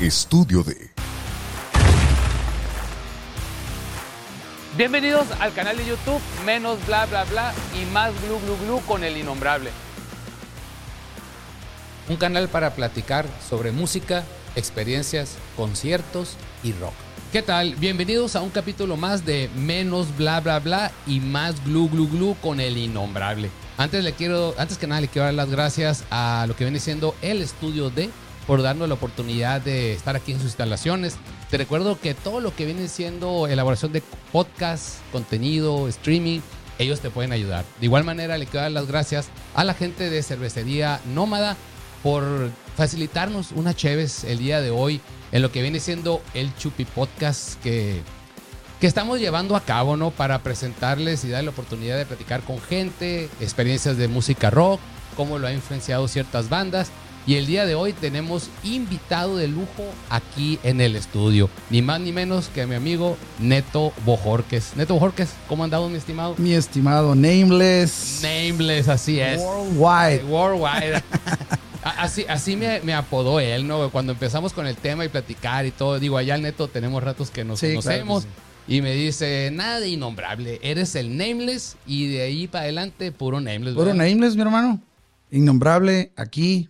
Estudio de. Bienvenidos al canal de YouTube Menos Bla Bla Bla y Más Glu Glu Glu con el Innombrable. Un canal para platicar sobre música, experiencias, conciertos y rock. ¿Qué tal? Bienvenidos a un capítulo más de Menos Bla Bla Bla y Más Glu Glu Glu con el Innombrable. Antes, le quiero, antes que nada le quiero dar las gracias a lo que viene siendo el estudio de por darnos la oportunidad de estar aquí en sus instalaciones. Te recuerdo que todo lo que viene siendo elaboración de podcast, contenido, streaming, ellos te pueden ayudar. De igual manera, le quiero dar las gracias a la gente de Cervecería Nómada por facilitarnos una Cheves el día de hoy en lo que viene siendo el Chupi Podcast que, que estamos llevando a cabo, ¿no? Para presentarles y dar la oportunidad de platicar con gente, experiencias de música rock, cómo lo ha influenciado ciertas bandas. Y el día de hoy tenemos invitado de lujo aquí en el estudio. Ni más ni menos que mi amigo Neto Bojorques. Neto Bojorques, ¿cómo andado, mi estimado? Mi estimado Nameless. Nameless, así es. Worldwide. Worldwide. Así, así me, me, apodó él, ¿no? Cuando empezamos con el tema y platicar y todo, digo, allá el neto tenemos ratos que nos Sí, conocemos. claro Y me dice, nada de innombrable, eres el nameless y de ahí para adelante puro nameless. Puro. Nameless, mi hermano. Innombrable aquí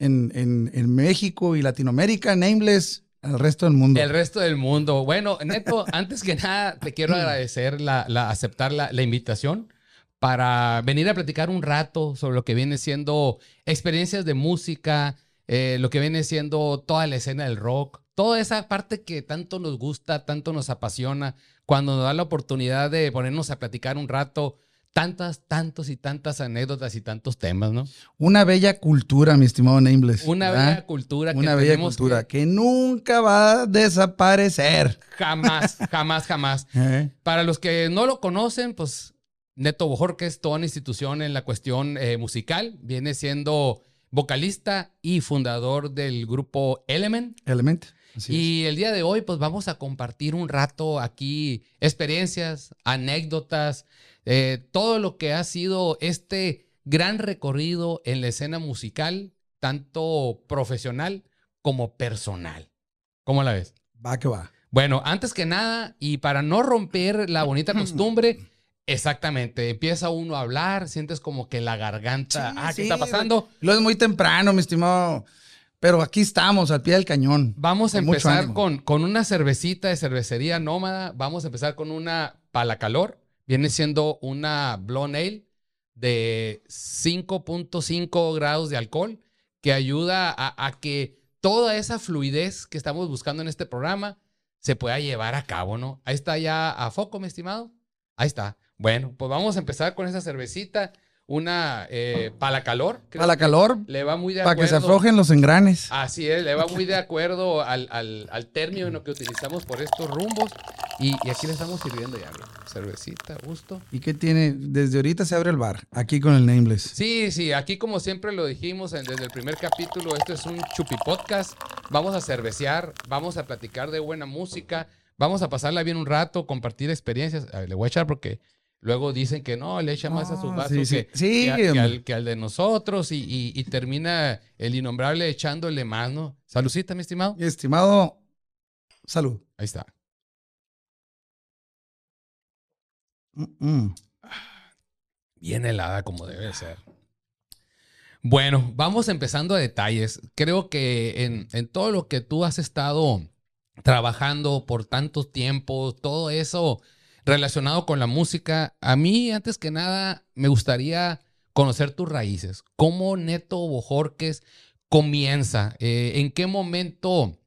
en, en, en México y Latinoamérica. Nameless al resto del mundo. El resto del mundo. Bueno, Neto, antes que nada, te quiero agradecer la, la- aceptar la, la invitación para venir a platicar un rato sobre lo que viene siendo experiencias de música, eh, lo que viene siendo toda la escena del rock, toda esa parte que tanto nos gusta, tanto nos apasiona, cuando nos da la oportunidad de ponernos a platicar un rato, tantas, tantos y tantas anécdotas y tantos temas, ¿no? Una bella cultura, mi estimado Nameless. Una ¿verdad? bella cultura que Una bella tenemos cultura que que nunca va a desaparecer. jamás, jamás, jamás. ¿eh? Para los que no lo conocen, pues Neto Bojorques, toda una institución en la cuestión eh, musical, viene siendo vocalista y fundador del grupo Element. Element. Así y el día de hoy, pues vamos a compartir un rato aquí experiencias, anécdotas, eh, todo lo que ha sido este gran recorrido en la escena musical, tanto profesional como personal. ¿Cómo la ves? es. Va que va. Bueno, antes que nada, y para no romper la bonita costumbre, exactamente, empieza uno a hablar, sientes como que la garganta, Sí, ah, ¿qué sí, está pasando? Lo es muy temprano, mi estimado. Pero aquí estamos, al pie del cañón. Vamos a Con empezar con, con una cervecita de cervecería nómada, vamos a empezar con una palacalor, viene siendo una blonde ale de 5.5 grados de alcohol, que ayuda a, a que toda esa fluidez que estamos buscando en este programa se pueda llevar a cabo, ¿no? Ahí está ya a foco, mi estimado. Ahí está. Bueno, pues vamos a empezar con esa cervecita, una eh, palacalor. creo Para la que calor, Le va muy de para que se acuerdo. aflojen los engranes. Así es, le va muy de acuerdo al, al, al término que utilizamos por estos rumbos. Y, y aquí le estamos sirviendo ya, mira, cervecita, gusto. ¿Y qué tiene? Desde ahorita se abre el bar, aquí con el Nameless. Sí, sí, aquí como siempre lo dijimos en- desde el primer capítulo, este es un chupi podcast. Vamos a cervecear, vamos a platicar de buena música, vamos a pasarla bien un rato, compartir experiencias. A ver, le voy a echar porque luego dicen que no, le echa más a su No, vaso sí, sí. que, Sí, que a- que hombre. al, que al de nosotros y, y- y termina el innombrable echándole más, ¿no? Salucita, mi estimado. Mi estimado, salud. Ahí está. Mm, mm. bien helada como debe ser. Bueno, vamos empezando a detalles. Creo que en, en todo lo que tú has estado trabajando por tantos tiempos, todo eso relacionado con la música, a mí antes que nada me gustaría conocer tus raíces. ¿Cómo Neto Bojorques comienza? Eh, ¿En qué momento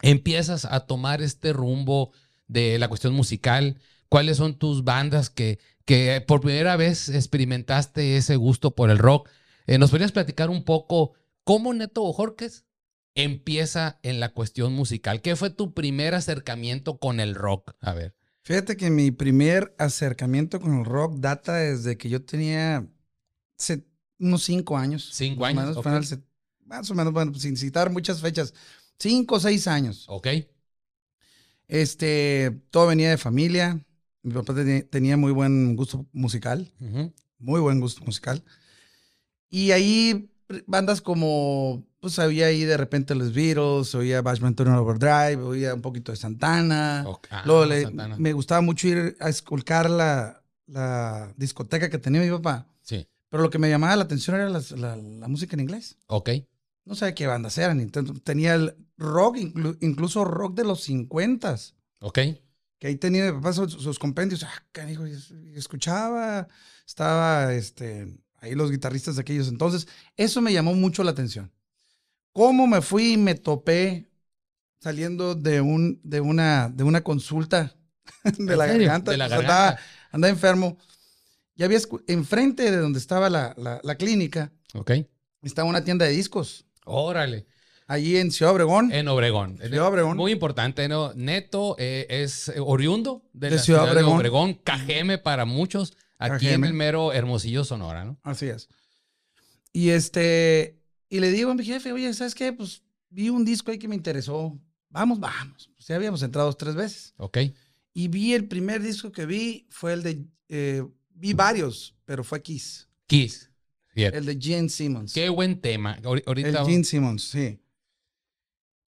empiezas a tomar este rumbo de la cuestión musical? ¿Cuáles son tus bandas que, que por primera vez experimentaste ese gusto por el rock? Eh, ¿Nos podrías platicar un poco cómo Neto Bojorques empieza en la cuestión musical? ¿Qué fue tu primer acercamiento con el rock? A ver. Fíjate que mi primer acercamiento con el rock data desde que yo tenía unos cinco años. Cinco Más años, menos, más o menos, bueno, sin citar muchas fechas. Cinco o seis años. ¿Ok? Este, todo venía de familia. Mi papá tenía, muy buen gusto musical, muy buen gusto musical. Y ahí bandas como pues había ahí de repente los Beatles, oía Bashman Turner Overdrive, oía un poquito de Santana. Ok. Ah, Luego le- Santana. me gustaba mucho ir a esculcar la, la discoteca que tenía mi papá. Sí. Pero lo que me llamaba la atención era las- la, la música en inglés. Ok. No sabía qué bandas eran. entonces tenía el rock, inclu- incluso rock de los 50 Ok. que ahí tenía mi papá sus, sus compendios. Ah, canijo, escuchaba, estaba este, ahí los guitarristas de aquellos entonces. Eso me llamó mucho la atención. ¿Cómo me fui y me topé saliendo de, un, de, una, de una consulta de ¿En la garganta? De la sea, garganta. Andaba, andaba enfermo. Ya había, enfrente de donde estaba la, la- la clínica, Ok. estaba una tienda de discos. Órale. Allí en Ciudad Obregón. En Obregón. Ciudad Obregón. Muy importante, ¿no? Neto eh, es oriundo de, De la Ciudad ciudad, de Obregón. Obregón. Cajeme para muchos. Aquí en el mero Hermosillo, Sonora, ¿no? Así es. Y este, y le digo a mi jefe, oye, ¿sabes qué? Pues vi un disco ahí que me interesó. Vamos, vamos. Pues ya habíamos entrado dos, tres veces. Ok. Y vi el primer disco que vi, fue el de, eh, vi varios, pero fue Kiss. Kiss. Fíjate. El de Gene Simmons. Qué buen tema. Ahori- El Ahorita. Gene Simmons, sí.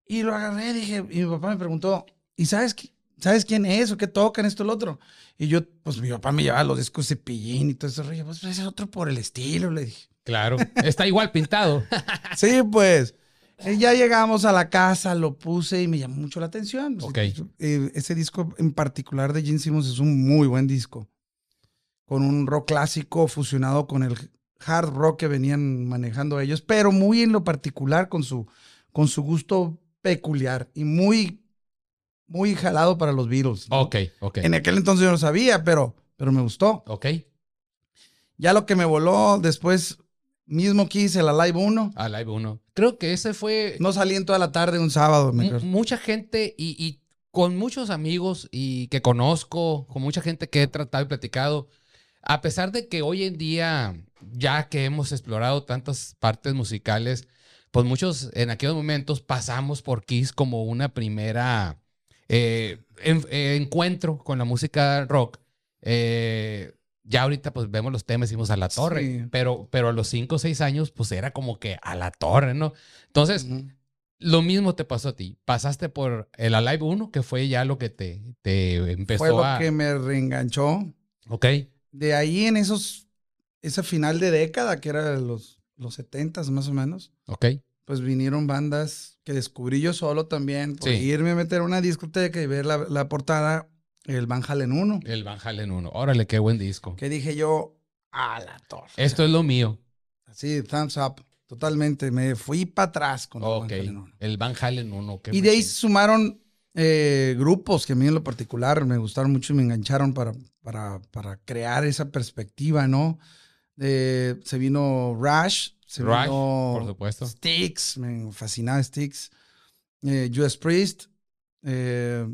Y lo agarré, dije, y mi papá me preguntó, ¿y sabes, qui- sabes quién es o qué tocan esto o lo otro? Y yo, pues mi papá me llevaba los discos de Pillín y todo eso. Pues ese es otro por el estilo, le dije. Claro. Está igual pintado. Sí, pues. Ya llegamos a la casa, lo puse y me llamó mucho la atención. Ok. Eh, ese disco en particular de Gene Simmons es un muy buen disco. Con un rock clásico fusionado con el hard rock que venían manejando ellos, pero muy en lo particular con su, con su gusto peculiar y muy, muy jalado para los Beatles. ¿no? Ok, ok. En aquel entonces yo no sabía, pero, pero me gustó. Ok. Ya lo que me voló después, mismo Kiss, el Alive 1. A Live 1. Creo que ese fue. No salí en toda la tarde un sábado. me mucha gente y, y con muchos amigos y que conozco, con mucha gente que he tratado y platicado, a pesar de que hoy en día, ya que hemos explorado tantas partes musicales, pues muchos en aquellos momentos pasamos por Kiss como una primera eh, en- eh, encuentro con la música rock. Eh, ya ahorita pues vemos los temas y decimos a la torre, Sí. pero, pero a los 5 o 6 años pues era como que a la torre, ¿no? Entonces, Ujú. lo mismo te pasó a ti. Pasaste por el Alive 1, que fue ya lo que te, te empezó Fue lo a... que me reenganchó. Ok, De ahí en esos, ese final de década, que era los, los 70 más o menos, ok. pues vinieron bandas que descubrí yo solo también. Por Sí. irme a meter a una discoteca y ver la, la portada, el Van Halen 1. El Van Halen 1. Órale, qué buen disco. Que dije yo, a la torre. Esto es lo mío. Así, thumbs up. Totalmente. Me fui para atrás con el Van. Halen 1. El Van Halen 1. qué Y de ahí se sumaron eh, grupos que a mí en lo particular me gustaron mucho y me engancharon para, para, para crear esa perspectiva, ¿no? Eh, se vino Rush, se Rush, vino por supuesto. Styx, me fascinaba Styx, eh, US Priest, eh,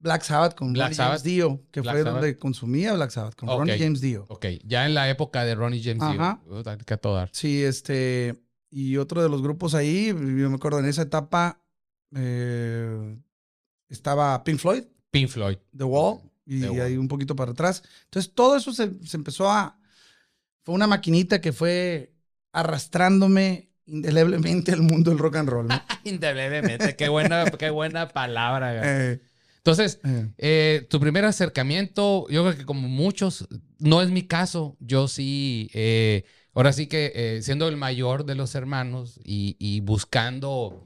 Black Sabbath con Black Ronnie Sabbath. James Dio, que Black fue Sabbath. donde consumía Black Sabbath, con Ok. Ronnie James Dio. Ok, ya en la época de Ronnie James Dio. Ajá. Puta, que a todo dar. Sí, este, y otro de los grupos ahí, yo me acuerdo en esa etapa, eh, estaba Pink Floyd, Pink Floyd. The Wall, y The Wall. ahí un poquito para atrás. Entonces todo eso se, se empezó a, fue una maquinita que fue arrastrándome indeleblemente al mundo del rock and roll. ¿no? Indeleblemente. qué buena, qué buena palabra. güey. Eh, Entonces, eh, Eh, tu primer acercamiento, yo creo que como muchos, no es mi caso. Yo sí, eh, ahora sí que eh, siendo el mayor de los hermanos y, y buscando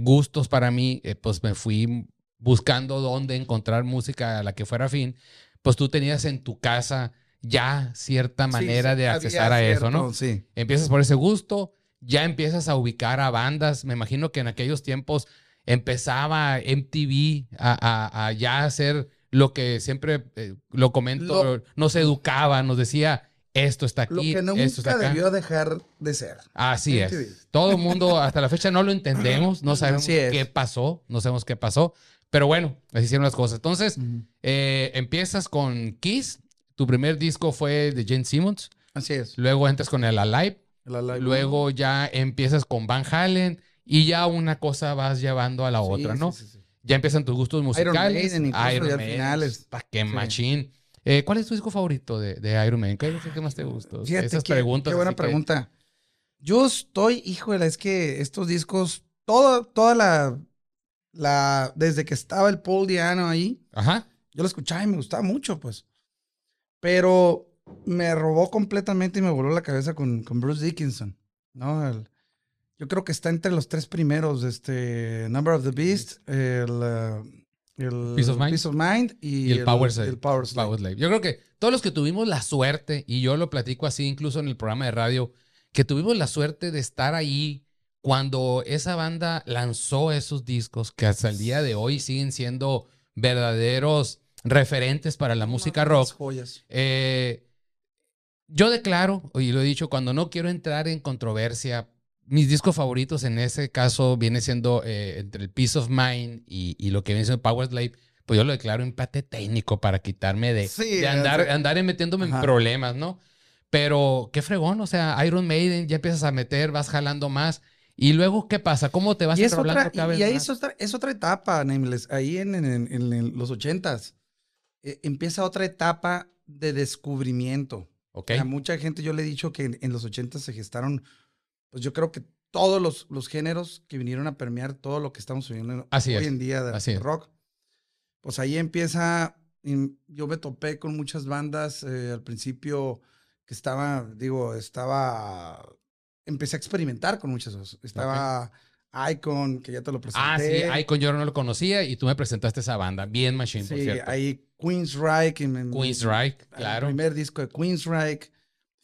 gustos para mí, pues me fui buscando dónde encontrar música a la que fuera fin. Pues tú tenías en tu casa ya cierta manera sí, de accesar a eso, ¿no? Sí. Empiezas por ese gusto, ya empiezas a ubicar a bandas. Me imagino que en aquellos tiempos empezaba MTV a, a- a ya hacer lo que siempre eh, lo comento, Lo- nos educaba, nos decía, esto está Lo aquí, que esto está acá. debió dejar de ser. Así MTV. es. Todo el mundo hasta la fecha no lo entendemos, no sabemos qué pasó, no sabemos qué pasó, pero bueno, así hicieron las cosas. Entonces, eh, empiezas con Kiss, tu primer disco fue de Gene Simmons, Así es. luego entras con el Alive, La Live Luego ya empiezas con Van Halen y ya una cosa vas llevando a la otra, ¿no? Ya empiezan tus gustos musicales. Maiden incluso, ya al Maiden, final es- pa' qué machín. Eh, ¿Cuál es tu disco favorito de, de Iron Man? ¿Qué es el que más te? Fíjate Esas qué- preguntas. Qué buena que- pregunta. Yo estoy, híjole, es que estos discos, todo, toda la, la, desde que estaba el Paul Diano ahí, Ajá. yo lo escuchaba y me gustaba mucho, pues. Pero me robó completamente y me voló la cabeza con, con Bruce Dickinson, ¿no? El- yo creo que está entre los tres primeros, este, Number of the Beast, el, uh, el Peace of Mind. y, Y el Power Slave. el Power Slave. Power Slave. Yo creo que todos los que tuvimos la suerte, y yo lo platico así incluso en el programa de radio, que tuvimos la suerte de estar ahí cuando esa banda lanzó esos discos que hasta el día de hoy siguen siendo verdaderos referentes para la música rock. joyas. Eh, yo declaro, y lo he dicho, cuando no quiero entrar en controversia, mis discos favoritos en ese caso viene siendo eh, entre el Peace of Mind y, y lo que viene siendo Power Slave, pues yo lo declaro empate técnico para quitarme de, Sí, de andar, metiéndome en problemas, ¿no? Pero qué fregón, o sea, Iron Maiden, ya empiezas a meter, vas jalando más. Y luego, ¿qué pasa? ¿Cómo te vas Y, es otra, cada vez y ahí más? es otra, es otra etapa, Nameless. Ahí en, en- en- en- los ochentas eh, empieza otra etapa de descubrimiento. A mucha gente yo le he dicho que en, en los ochentas se gestaron, pues yo creo que todos los, los géneros que vinieron a permear todo lo que estamos viviendo Así hoy es, en día de así rock. Pues ahí empieza, yo me topé con muchas bandas eh, al principio que estaba, digo, estaba, empecé a experimentar con muchas cosas. Estaba Icon, que ya te lo Ah, sí, presenté. Icon yo no lo conocía y tú me presentaste esa banda. Bien Machine, por Sí, cierto. ahí Queensryche. en- en- Queensryche, el claro. primer disco de Queensryche.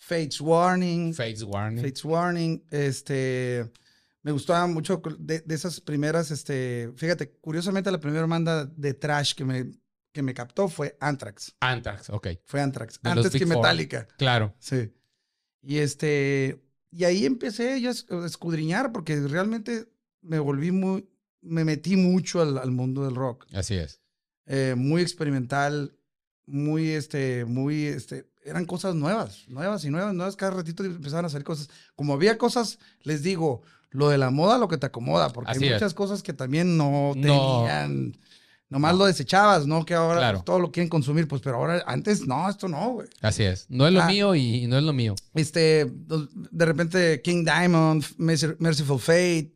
Fates Warning. Fates Warning. Fates Warning. Este. Me gustaba mucho de, de esas primeras. Este. Fíjate, curiosamente, la primera banda de trash que me, que me captó fue Anthrax. Anthrax, ok. Fue Anthrax. De Antes que Four. Metallica. Claro. Sí. Y este. Y ahí empecé yo a escudriñar porque realmente me volví muy. Me metí mucho al, al mundo del rock. Así es. Eh, muy experimental, muy, este, muy, este, eran cosas nuevas, nuevas y nuevas, nuevas. Cada ratito empezaban a salir cosas. Como había cosas, les digo, lo de la moda, lo que te acomoda, porque Así hay es. muchas cosas que también no No. tenían. Nomás lo desechabas, ¿no? Que ahora Claro. pues, todo lo quieren consumir, pues, pero ahora, antes, no, esto no, güey. Así es. No es lo Ah. mío y no es lo mío. Este, de repente, King Diamond, Mercy- Merciful Fate,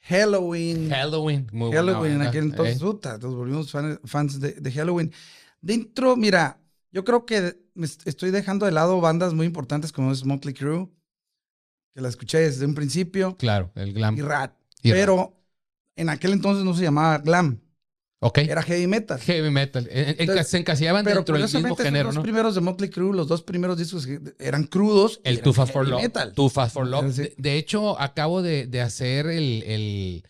Halloween. Halloween. Muy buena Halloween en aquel entonces, ¿eh? puta, nos volvimos fan- fans de, de Halloween. Dentro, mira, yo creo que estoy dejando de lado bandas muy importantes como es Motley Crue, que la escuché desde un principio, Claro, el glam. y Rat. Y pero en aquel entonces no se llamaba glam, Ok. era heavy metal. Heavy metal. En- en- Entonces, se encasillaban dentro del mismo género, los ¿no? dos primeros de Motley Crue, los dos primeros discos eran crudos. El Too Fast for Love. metal. Too Fast for Love. De, de hecho, acabo de, de hacer el, el-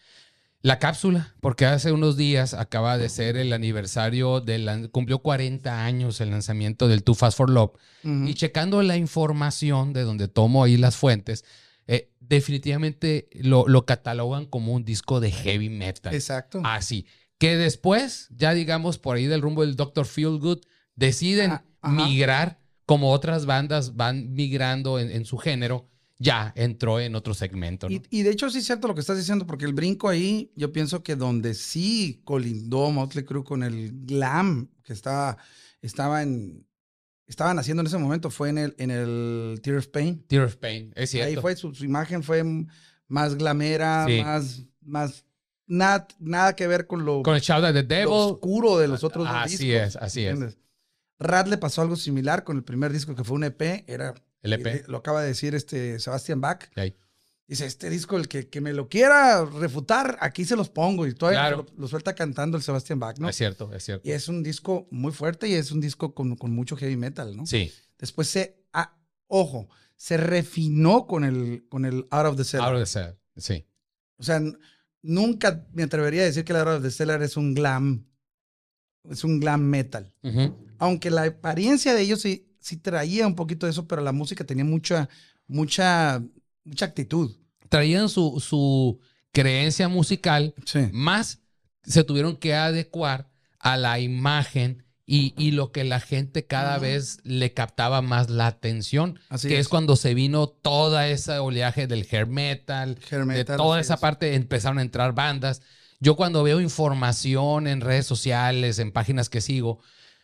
la cápsula, porque hace unos días acaba de ser el aniversario del... Cumplió 40 años el lanzamiento del Too Fast for Love. Y checando la información de donde tomo ahí las fuentes, eh, definitivamente lo, lo catalogan como un disco de heavy metal. Exacto. Así. Que después, ya digamos por ahí del rumbo del Dr. Feelgood, deciden Ah, migrar, como otras bandas van migrando en, en su género, ya entró en otro segmento. ¿no? Y, y de hecho sí es cierto lo que estás diciendo, porque el brinco ahí, yo pienso que donde sí colindó Motley Crue con el glam que estaba, estaba en, estaban haciendo en ese momento fue en el, en el Tear of Pain. Tear of Pain, es cierto. Ahí fue, su, su imagen fue más glamera, Sí. más, más, nada, nada que ver con lo, Con el Shout at the Devil. oscuro de los otros Así discos, es, así es. ¿entiendes? Rat le pasó algo similar con el primer disco que fue un EP, era, El EP. eh, lo acaba de decir este Sebastian Bach. Dice, este disco, el que, que me lo quiera refutar, aquí se los pongo. Y todavía Claro. lo, lo suelta cantando el Sebastian Bach, ¿no? Es cierto, es cierto. Y es un disco muy fuerte y es un disco con, con mucho heavy metal, ¿no? Sí, Después se, ah, ojo, se refinó con el, con el Out of the Cellar. Out of the Cellar, Sí. O sea, nunca me atrevería a decir que el Out of the Cellar es un glam, es un glam metal. Aunque la apariencia de ellos sí, traía un poquito de eso, pero la música tenía mucha, mucha, mucha actitud. Traían su, su creencia musical Sí. más se tuvieron que adecuar a la imagen y, y lo que la gente cada vez le captaba más la atención, Así que es. es. cuando se vino toda esa oleaje del hair metal, Hair de toda esa es. parte empezaron a entrar bandas. Yo cuando veo información en redes sociales, en páginas que sigo,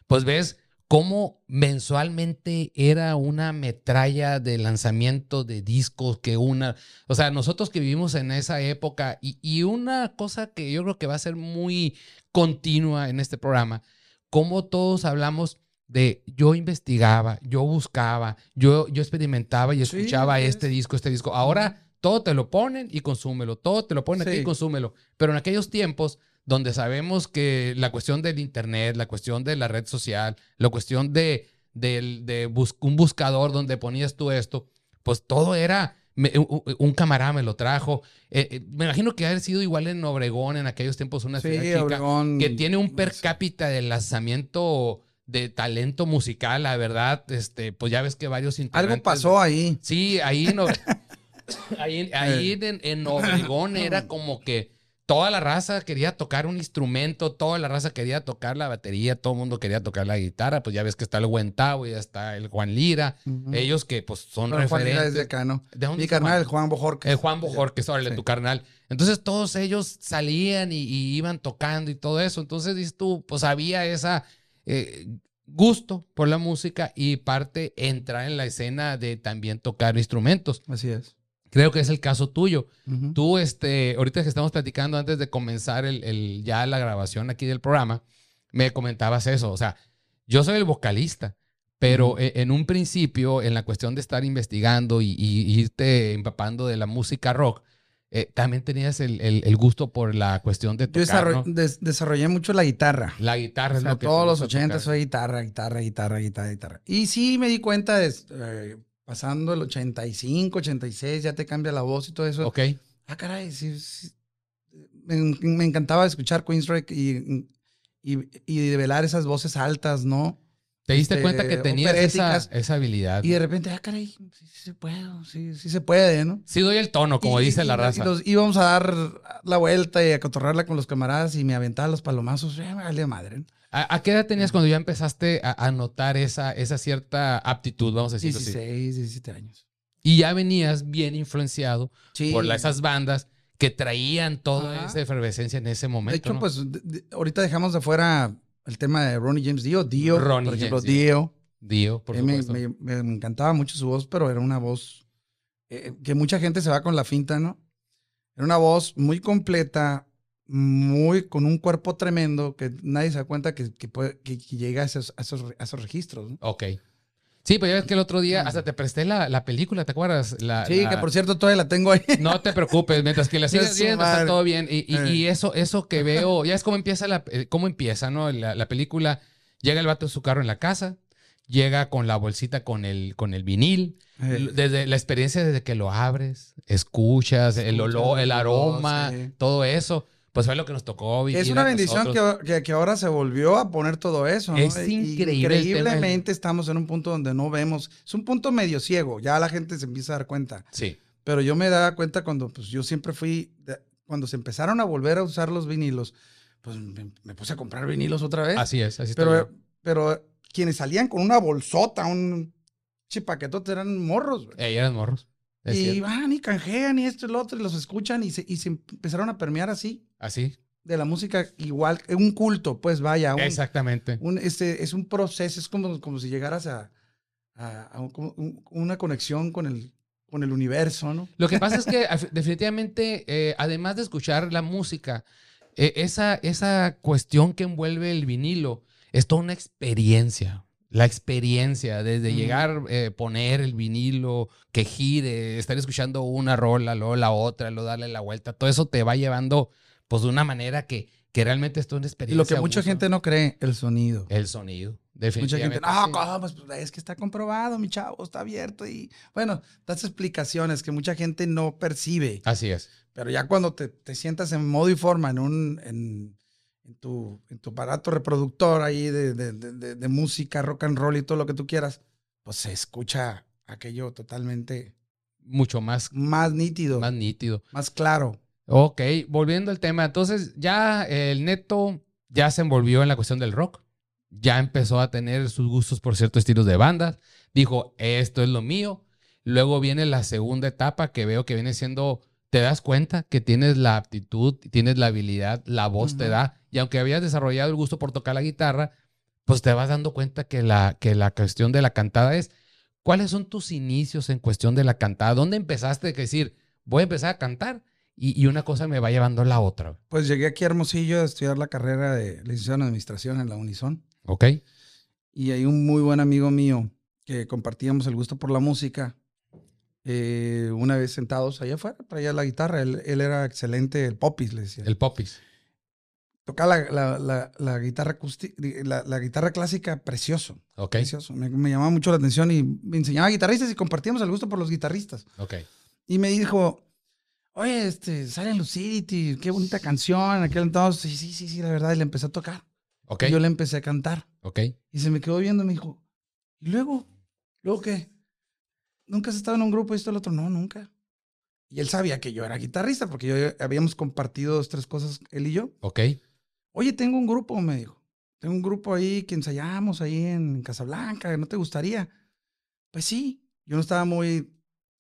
pues ves cómo mensualmente era una metralla de lanzamiento de discos que una, o sea, nosotros que vivimos en esa época y, y una cosa que yo creo que va a ser muy continua en este programa, cómo todos hablamos de yo investigaba, yo buscaba, yo, yo experimentaba y escuchaba este es. disco, este disco. Ahora todo te lo ponen y consúmelo, todo te lo ponen aquí y consúmelo. Pero en aquellos tiempos donde sabemos que la cuestión del internet, la cuestión de la red social, la cuestión de, del- de bus- un buscador donde ponías tú esto, pues todo era, me- un, camarada me lo trajo. Eh, eh, me imagino que haber sido igual en Obregón en aquellos tiempos una Sí, ciudad chica, Obregón. que tiene un per cápita de lanzamiento de talento musical, la verdad, este, pues ya ves que varios Algo pasó ahí. Sí, ahí Obre- ahí, ahí Eh. en, en Obregón era como que toda la raza quería tocar un instrumento, toda la raza quería tocar la batería, todo el mundo quería tocar la guitarra, pues ya ves que está el Buen Tavo y ya está el Juan Lira, ellos que pues son Pero Juan Lira referentes. es de acá, ¿no? ¿De Mi carnal, el Juan? Bojorquez. El Juan Bojorquez, órale, Sí. tu carnal. Entonces todos ellos salían y, y iban tocando y todo eso. Entonces dices tú, pues había esa eh, gusto por la música y parte entrar en la escena de también tocar instrumentos. Así es. Creo que es el caso tuyo. Ujú. Tú, este, ahorita que estamos platicando antes de comenzar el, el- ya la grabación aquí del programa, me comentabas eso. O sea, yo soy el vocalista, pero Ujú. e- en un principio, en la cuestión de estar investigando y, y irte empapando de la música rock, eh, también tenías el, el- el gusto por la cuestión de Yo tocar, desarroll- ¿no? des- desarrollé mucho la guitarra. La guitarra O es sea, lo que todos los gusta 80 tocar. soy guitarra, guitarra, guitarra, guitarra, guitarra. Y sí me di cuenta, de, eh, pasando el 85, 86, ya te cambia la voz y todo eso. Ok. Ah, caray, sí, sí. Me, me encantaba escuchar Queensrÿche y, y, y develar esas voces altas, ¿no? Te diste Este, cuenta que tenías esa, esa habilidad. Y de repente, ah, caray, sí, sí se puede, sí, sí se puede, ¿no? Sí doy el tono, como Y- dice y- la y raza. nos íbamos a dar la vuelta y a cotorrarla con los camaradas y me aventaba los palomazos. Eh, me valía madre. ¿no? ¿A, a qué edad tenías cuando ya empezaste a, a notar esa, esa cierta aptitud, vamos a decirlo así? 16, 17 años. Y ya venías bien influenciado Sí. por la- esas bandas que traían toda Ajá. esa efervescencia en ese momento. de hecho, ¿no? pues de- de- ahorita dejamos de fuera el tema de Ronnie James Dio. Dio, Ronnie por ejemplo, James Dio. Dio. Por Eh, me, supuesto. me- me encantaba mucho su voz, pero era una voz eh, que mucha gente se va con la finta, ¿no? Era una voz muy completa, muy con un cuerpo tremendo que nadie se da cuenta que, que, puede- que- que llega a esos, a esos, a esos registros. ¿no? Ok. Sí, pues ya ves que el otro día hasta te presté la, la película, ¿te acuerdas? La- Sí, la- que por cierto todavía la tengo ahí. No te preocupes, mientras que la sigas viendo, está todo bien. Y, y- Eh. y eso, eso que veo, ya es como empieza la, eh, cómo empieza, ¿no? La, la película, llega el vato en su carro en la casa, llega con la bolsita con el, con el vinil, Eh, desde la experiencia desde que lo abres, escuchas, el olor, el aroma, sí. todo eso, pues fue lo que nos tocó vivir es una bendición que, que- que ahora se volvió a poner todo eso. ¿no? Es increíble Increíblemente estamos en un punto donde no vemos. Es un punto medio ciego. Ya la gente se empieza a dar cuenta. Sí, Pero yo me daba cuenta cuando pues yo siempre fui, cuando se empezaron a volver a usar los vinilos, pues me, me puse a comprar vinilos otra vez. así es, así está pero, bien. pero quienes salían con una bolsota, un chipaquetote, eran morros. Ey, eran morros. Es y cierto. van y canjean y esto y lo otro y los escuchan y se, y se empezaron a permear así Así, de la música igual, un culto, pues vaya, un, exactamente. un, este, es un proceso, es como, como si llegaras a, a- un- una conexión con el, con el universo, ¿no? Lo que pasa es que definitivamente, eh, además de escuchar la música, eh, esa, esa cuestión que envuelve el vinilo es toda una experiencia. La experiencia, desde llegar, eh, poner el vinilo, que gire, estar escuchando una rola, luego la otra, luego darle la vuelta, todo eso te va llevando pues de una manera que, que realmente es una Y experiencia. lo que mucha abuso. gente no cree, el sonido. El sonido, Mucha definitivamente. gente, no. Pues, pues, es que está comprobado, mi chavo, está abierto y bueno, das explicaciones que mucha gente no percibe. Así es. Pero ya cuando te, te sientas en modo y forma en un en, en tu, en tu aparato reproductor ahí de, de, de- de- música, rock and roll y todo lo que tú quieras, pues se escucha aquello totalmente Mucho más, más nítido, más más, nítido. claro. Ok, volviendo al tema. Entonces, ya el neto ya se envolvió en la cuestión del rock. Ya empezó a tener sus gustos por ciertos estilos de bandas. Dijo, esto es lo mío. Luego viene la segunda etapa que veo que viene siendo, te das cuenta que tienes la aptitud, tienes la habilidad, la voz te Ujú. da. Y aunque habías desarrollado el gusto por tocar la guitarra, pues te vas dando cuenta que la, que la cuestión de la cantada es, ¿cuáles son tus inicios en cuestión de la cantada? ¿Dónde empezaste a decir, voy a empezar a cantar? Y, y una cosa me va llevando a la otra. Pues llegué aquí a Hermosillo a estudiar la carrera de licenciado en administración en la Unison. ¿Ok? Y hay un muy buen amigo mío que compartíamos el gusto por la música. Eh, una vez sentados allá afuera, traía la guitarra. Él, él era excelente, el popis, le decía. El popis. Tocaba la, la, la, la guitarra acústica, la, guitarra clásica, precioso. ¿Ok? Precioso. Me, me llamaba mucho la atención y me enseñaba guitarristas y compartíamos el gusto por los guitarristas. Ok. Y me dijo, oye, este, Silent Lucidity, qué bonita canción. Aquel entonces, sí, sí, sí, sí, la verdad. Y le empecé a tocar. Ok. Y yo le empecé a cantar. Ok. Y se me quedó viendo y me dijo, ¿y luego? ¿Luego qué? ¿Nunca has estado en un grupo y esto el otro? No, nunca. Y él sabía que yo era guitarrista porque yo habíamos compartido dos, tres cosas, él y yo. Ok. Oye, tengo un grupo, me dijo. Tengo un grupo ahí que ensayamos ahí en Casablanca, ¿no te gustaría? Pues sí, yo no estaba muy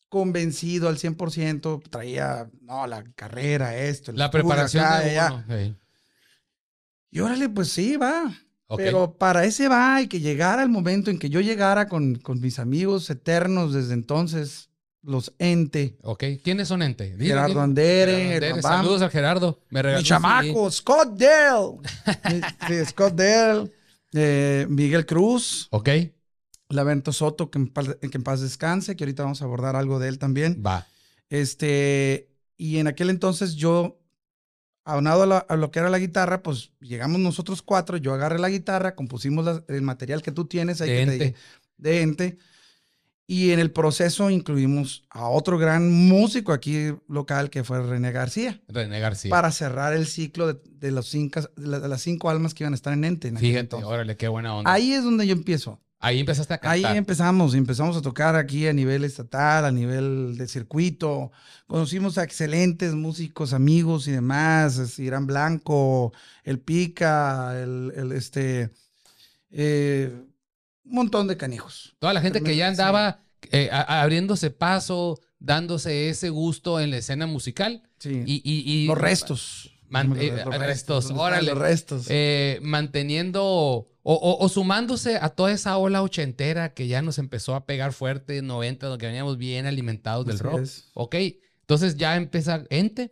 convencido al 100%, traía, no, la carrera, esto. La preparación acá, de allá. uno. Sí. Y órale, pues sí, va. Pero para ese va y que llegara el momento en que yo llegara con, con mis amigos eternos desde entonces, los Ente, Ok. ¿Quiénes son ente? Dile, Gerardo dile. Andere, Gerardo Andere. Saludos a Gerardo. Me regaló mi chamaco, Scott Dell. Sí, Scott Dell, eh, Miguel Cruz. Ok. Lavento Soto, que en, paz, que en paz descanse, que ahorita vamos a abordar algo de él también. Va. Este, y en aquel entonces yo, aunado a, la- a lo que era la guitarra, pues llegamos nosotros cuatro, yo agarré la guitarra, compusimos la- el material que tú tienes ahí De que te ente. dije, de ente. Y en el proceso incluimos a otro gran músico aquí local que fue René García, René García. para cerrar el ciclo de, de los cinco, de, la- de las cinco almas que iban a estar en ente. en Fíjate, entonces. órale, qué buena onda. Ahí es donde yo empiezo. Ahí empezaste a Ahí cantar. empezamos, empezamos a tocar aquí a nivel estatal, a nivel de circuito. Conocimos a excelentes músicos, amigos y demás, Irán Blanco, el Pica, el, el, este, eh, un montón de canijos. Toda la gente que ya Sí. andaba eh, a- abriéndose paso, dándose ese gusto en la escena musical. Sí. Y, y- y- los restos. Man- Los eh, restos, restos, ¿dónde están órale. Los restos. eh, manteniendo o, o- o sumándose a toda esa ola ochentera que ya nos empezó a pegar fuerte en 90, donde veníamos bien alimentados del Así rock. es. Ok, entonces ya empieza Ente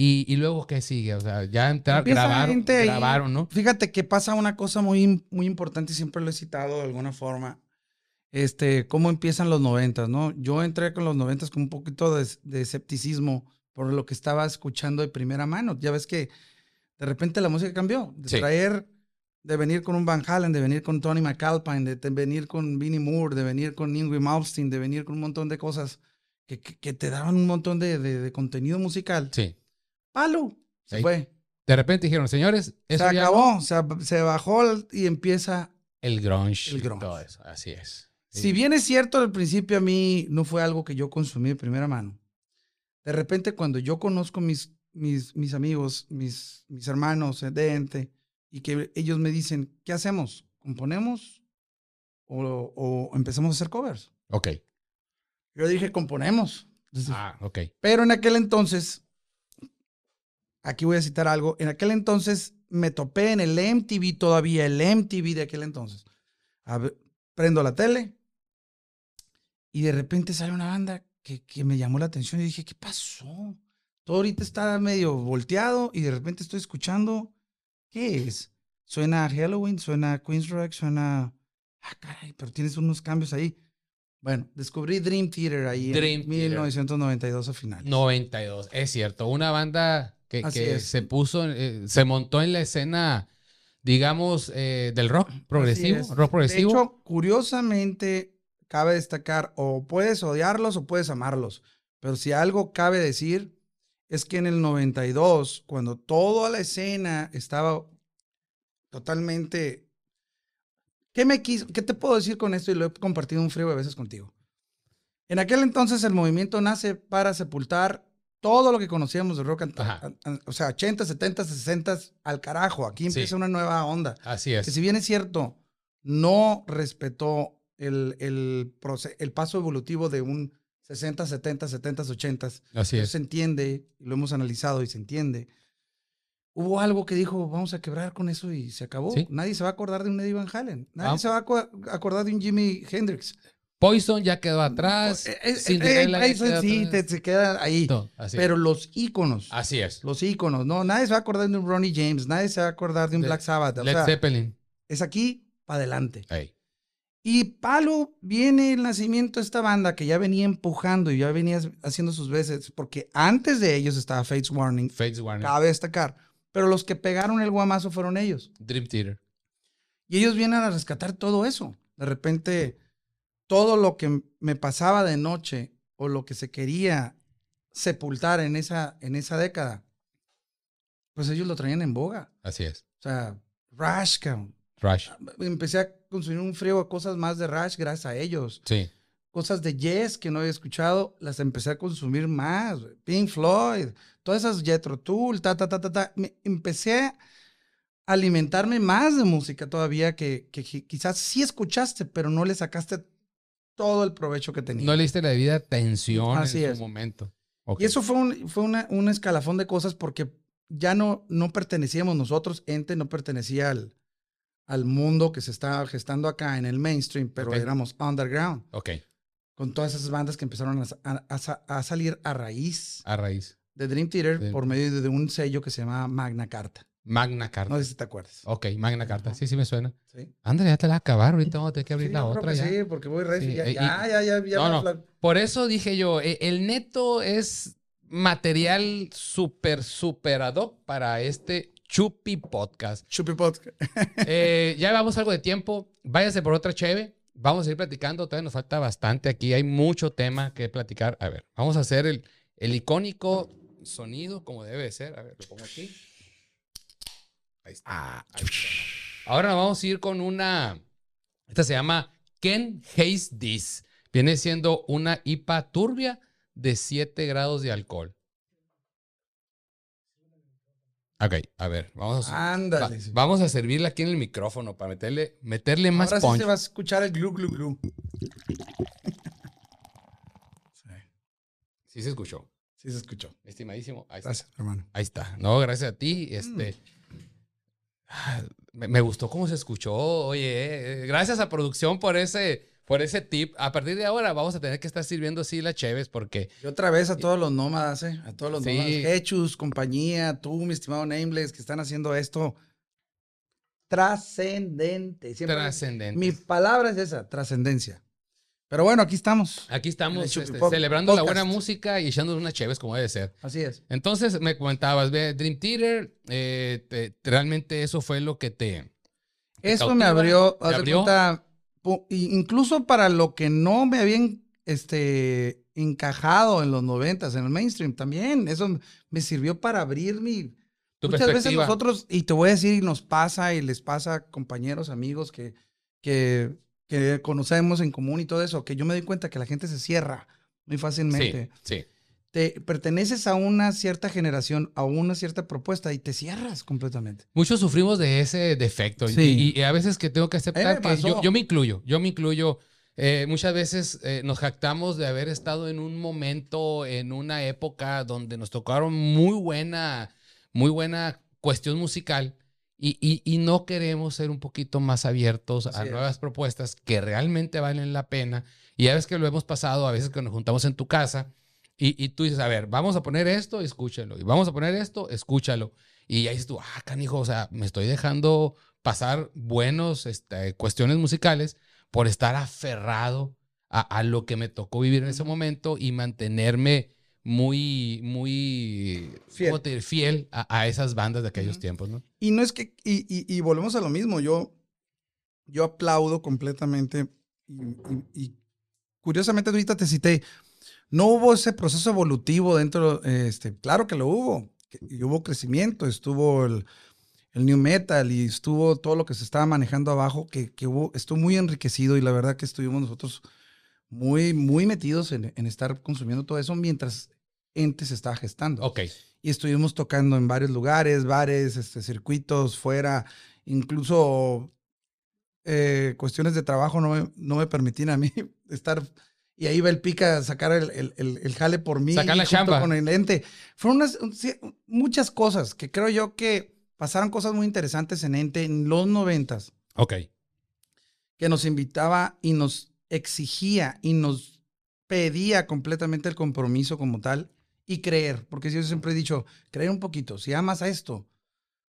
y, y luego ¿qué sigue? O sea, ya entrar, grabaron, grabaron, ¿no? Fíjate que pasa una cosa muy, muy importante y siempre lo he citado de alguna forma. Este, cómo empiezan los noventas, ¿no? Yo entré con los noventas con un poquito de, de escepticismo por lo que estaba escuchando de primera mano. Ya ves que de repente la música cambió. De Sí. traer, de venir con un Van Halen, de venir con Tony McAlpine, de, de venir con Vinnie Moore, de venir con Ingrid Malmsteen, de venir con un montón de cosas que, que- que te daban un montón de- de contenido musical. Sí. Palo, se fue. De repente dijeron, señores, Se eso ya acabó, se, se bajó y empieza el grunge. El y grunge. Todo eso, así es. Si bien es cierto, al principio a mí no fue algo que yo consumí de primera mano. De repente, cuando yo conozco mis, mis, mis amigos, mis, mis hermanos eh, de ente, y que ellos me dicen, ¿qué hacemos? ¿Componemos o, o empezamos a hacer covers? Ok. Yo dije, componemos. Ah, ok. Pero en aquel entonces, aquí voy a citar algo, en aquel entonces me topé en el MTV todavía, el MTV de aquel entonces. A ver, prendo la tele y de repente sale una banda que, que me llamó la atención y dije, ¿qué pasó? Todo ahorita está medio volteado y de repente estoy escuchando, ¿qué es? Suena Halloween, suena Queensrÿche, suena... Ah, caray, pero tienes unos cambios ahí. Bueno, descubrí Dream Theater ahí Dream en Theater. 1992 a finales. 92, es cierto. Una banda que, Así que es. se puso, eh, se montó en la escena, digamos, eh, del rock progresivo. Rock progresivo. De hecho, curiosamente, cabe destacar, o puedes odiarlos o puedes amarlos, pero si algo cabe decir, es que en el 92, cuando toda la escena estaba totalmente... ¿Qué, me quiso, ¿Qué te puedo decir con esto? Y lo he compartido un frío a veces contigo. En aquel entonces el movimiento nace para sepultar todo lo que conocíamos de rock, and- o sea, 80, 70, 60 al carajo. Aquí empieza Sí. una nueva onda Así que es. si bien es cierto, no respetó el, el, el paso evolutivo de un 60, 70, 70, 80, Así eso es. se entiende, lo hemos analizado y se entiende. hubo algo que dijo, vamos a quebrar con eso y se acabó. Sí. Nadie se va a acordar de un Eddie Van Halen. Nadie Ah. se va a acordar de un Jimi Hendrix. Poison ya quedó atrás. Eh, eh, Cinderella eh, sí, atrás. te- se queda ahí. Así, Pero los íconos, así es. los íconos, no, nadie se va a acordar de un Ronnie James, nadie se va a acordar de un De- Black Sabbath. o Led sea, Zeppelin. es aquí para adelante. Ey. Y Palo viene el nacimiento de esta banda que ya venía empujando y ya venía haciendo sus veces, porque antes de ellos estaba Fates Warning, Fates Warner. cabe destacar, pero los que pegaron el guamazo fueron ellos. Dream Theater. Y ellos vienen a rescatar todo eso. De repente, todo lo que me pasaba de noche o lo que se quería sepultar en esa, en esa década, pues ellos lo traían en boga. Así es. O sea, Rush, cabrón. Rush. Empecé a consumir un frío de cosas más de Rush gracias a ellos. Sí. Cosas de Yes que no había escuchado, las empecé a consumir más. Pink Floyd, todas esas Jethro Tull, ta, ta, ta, ta, ta. Me- empecé a alimentarme más de música todavía que, que qui- quizás sí escuchaste, pero no le sacaste todo el provecho que tenía. No le diste la debida atención Así en es. su momento. Y eso fue un, fue una- un escalafón de cosas porque ya no, no pertenecíamos nosotros, ente no pertenecía al, al mundo que se estaba gestando acá en el mainstream, pero éramos underground, Ok. con todas esas bandas que empezaron a, a- a sa- a salir a raíz A raíz. de Dream Theater por medio de, de un sello que se llama Magna Carta. Magna Carta. No sé si te acuerdas. Ok, Magna Carta. Sí, sí me suena. Sí, Ándale, ya te la acabar. Ahorita vamos a tener que abrir Sí, la yo creo otra que ya. Sí, porque voy recio. Sí, ya, y- ya, ya, ya, ya No, no. Por eso dije yo, e- el neto es material súper, súper ad hoc para este Chupi Podcast. Chupi Podcast. Eh, ya llevamos algo de tiempo. Váyase por otra cheve. Vamos a ir platicando. Todavía nos falta bastante aquí. Hay mucho tema que platicar. A ver, vamos a hacer el, el icónico sonido como debe de ser. A ver, lo pongo aquí. Ahí está. Ahí está. Ahora vamos a ir con una. Esta se llama Ken Haze This. Viene siendo una IPA turbia de 7 grados de alcohol. Ok, a ver, vamos a, va- Ándale. sí. vamos a servirla aquí en el micrófono para meterle, meterle más Ahora sí se va a escuchar el glu, glu, glu. sí, Sí se escuchó. sí se escuchó. Estimadísimo. Ahí está. Gracias, hermano. Ahí está. No, gracias a ti. Este. ah, Me, me gustó cómo se escuchó. Oye, eh, gracias a producción por ese, por ese tip. A partir de ahora vamos a tener que estar sirviendo así las cheves porque Y otra vez a todos los nómadas, ¿eh? A todos los Sí. nómadas. Hechus, compañía, tú, mi estimado Nameless, que están haciendo esto trascendente. Trascendente. Mi palabra es esa, trascendencia. Pero bueno, aquí estamos. Aquí estamos este, celebrando la buena música y echándonos unas cheves como debe ser. Así es. Entonces me comentabas, ve, Dream Theater, eh, te- realmente eso fue lo que te... te Eso me abrió, te abrió. cuenta, incluso para lo que no me habían este, encajado en los noventas, en el mainstream también. Eso me sirvió para abrir mi... tu Muchas veces nosotros, y te voy a decir, y nos pasa, y les pasa a compañeros, amigos que, que, que conocemos en común y todo eso, que yo me doy cuenta que la gente se cierra muy fácilmente. Sí, sí. Te perteneces a una cierta generación, a una cierta propuesta y te cierras completamente. Muchos sufrimos de ese defecto y- Sí. y, y a veces que tengo que aceptar que yo, yo me incluyo, yo me incluyo. Eh, muchas veces eh, nos jactamos de haber estado en un momento, en una época donde nos tocaron muy buena, muy buena cuestión musical y, y- y no queremos ser un poquito más abiertos a es. nuevas propuestas que realmente valen la pena. Y ya ves que lo hemos pasado a veces que nos juntamos en tu casa y, y tú dices, a ver, vamos a poner esto, escúchalo. Y vamos a poner esto, escúchalo. Y ahí dices tú, ah, canijo, o sea, me estoy dejando pasar buenos este, cuestiones musicales por estar aferrado a, a lo que me tocó vivir en ese momento y mantenerme muy, muy Fiel. a, a esas bandas de aquellos tiempos, ¿no? Y no es que, y, y- y volvemos a lo mismo, yo, yo aplaudo completamente y, curiosamente ahorita te cité, no hubo ese proceso evolutivo dentro, este, claro que lo hubo, y hubo crecimiento, estuvo el, el new metal y estuvo todo lo que se estaba manejando abajo, que, que hubo, estuvo muy enriquecido y la verdad que estuvimos nosotros muy, muy metidos en, en estar consumiendo todo eso mientras Ente se estaba gestando Ok, y estuvimos tocando en varios lugares, bares, este, circuitos, fuera, incluso eh, cuestiones de trabajo no me, no me permitían a mí estar Y ahí iba el pica a sacar el, el- el- el jale por mí. Sacar la chamba. Con el ente. Fueron unas, muchas cosas que creo yo que pasaron cosas muy interesantes en ente en los noventas. Ok. que nos invitaba y nos exigía y nos pedía completamente el compromiso como tal y creer, porque yo siempre he dicho, creer un poquito, si amas a esto,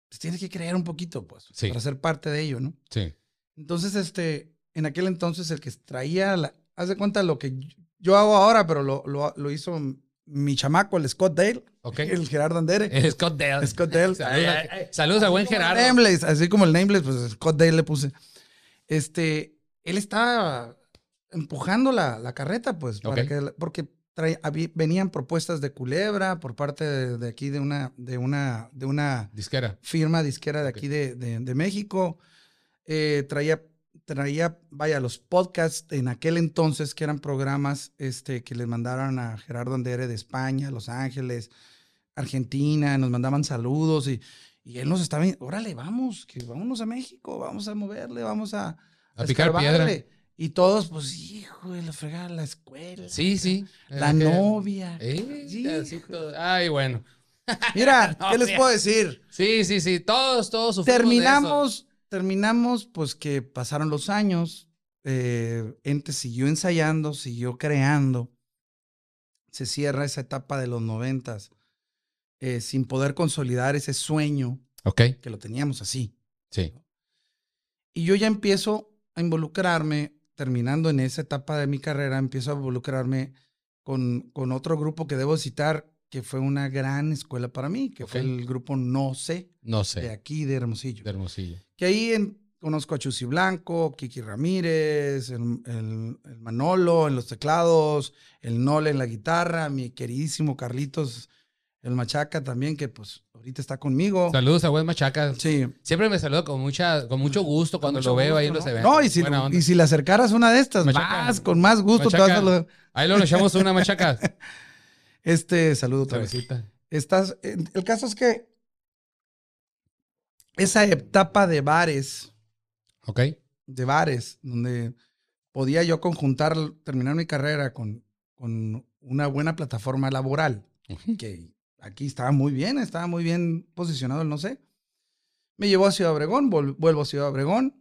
pues tienes que creer un poquito, pues, Sí. para ser parte de ello, ¿no? Sí. Entonces, este, en aquel entonces el que traía, la, haz de cuenta lo que yo hago ahora, pero lo, lo, lo hizo mi chamaco, el Scott Dale, Ok. el Gerardo Andere. El Scott Dale. Scott Dale. Saludos, a- buen Gerardo. Nameless, así como el Nameless, pues Scott Dale le puse. Este, él estaba empujando la, la carreta, pues, para que, porque trae- venían propuestas de Culebra por parte de, de aquí de una, de una, de una Disquera. firma disquera de Ok. aquí de, de- de México. Eh, traía, traía, vaya, los podcasts en aquel entonces, que eran programas este, que les mandaron a Gerardo Andere de España, Los Ángeles, Argentina, nos mandaban saludos y, y él nos estaba, órale, vamos, que vámonos a México, vamos a moverle, vamos a, A picar piedra. Escarbarle". Y todos, pues, hijo de la fregada, la escuela. Sí, sí. La novia. eh, Sí. así todo. Ay, bueno. Mira, ¿qué les puedo decir? Sí, sí, sí. Todos, todos sufrimos de eso. Terminamos, terminamos, pues que pasaron los años. eh, Ente siguió ensayando, siguió creando. Se cierra esa etapa de los noventas eh, sin poder consolidar ese sueño Ok. que lo teníamos así. Sí. Y yo ya empiezo a involucrarme, terminando en esa etapa de mi carrera, empiezo a involucrarme con, con otro grupo que debo citar, que fue una gran escuela para mí, que fue el grupo No sé, No de sé. aquí de Hermosillo. De Hermosillo. Que ahí en- conozco a Chusi Blanco, Kiki Ramírez, el, el- el Manolo en los teclados, el Nole en la guitarra, mi queridísimo Carlitos, el Machaca también, que pues ahorita está conmigo. Saludos a buen Machaca. Sí. Siempre me saluda con mucha, con mucho gusto cuando Mucho lo veo ahí en gusto, los ¿no? eventos. No, y si, lo- y si le acercaras una de estas, Machaca. más, con más gusto te vas a Machaca. saludar. Ahí lo echamos una machaca. Este, saludo otra vez. Estás, eh, el caso es que esa etapa de bares, Ok. de bares, donde podía yo conjuntar, terminar mi carrera con, con una buena plataforma laboral, que aquí estaba muy bien, estaba muy bien posicionado el no sé. Me llevó a Ciudad Obregón, vuelvo a Ciudad Obregón.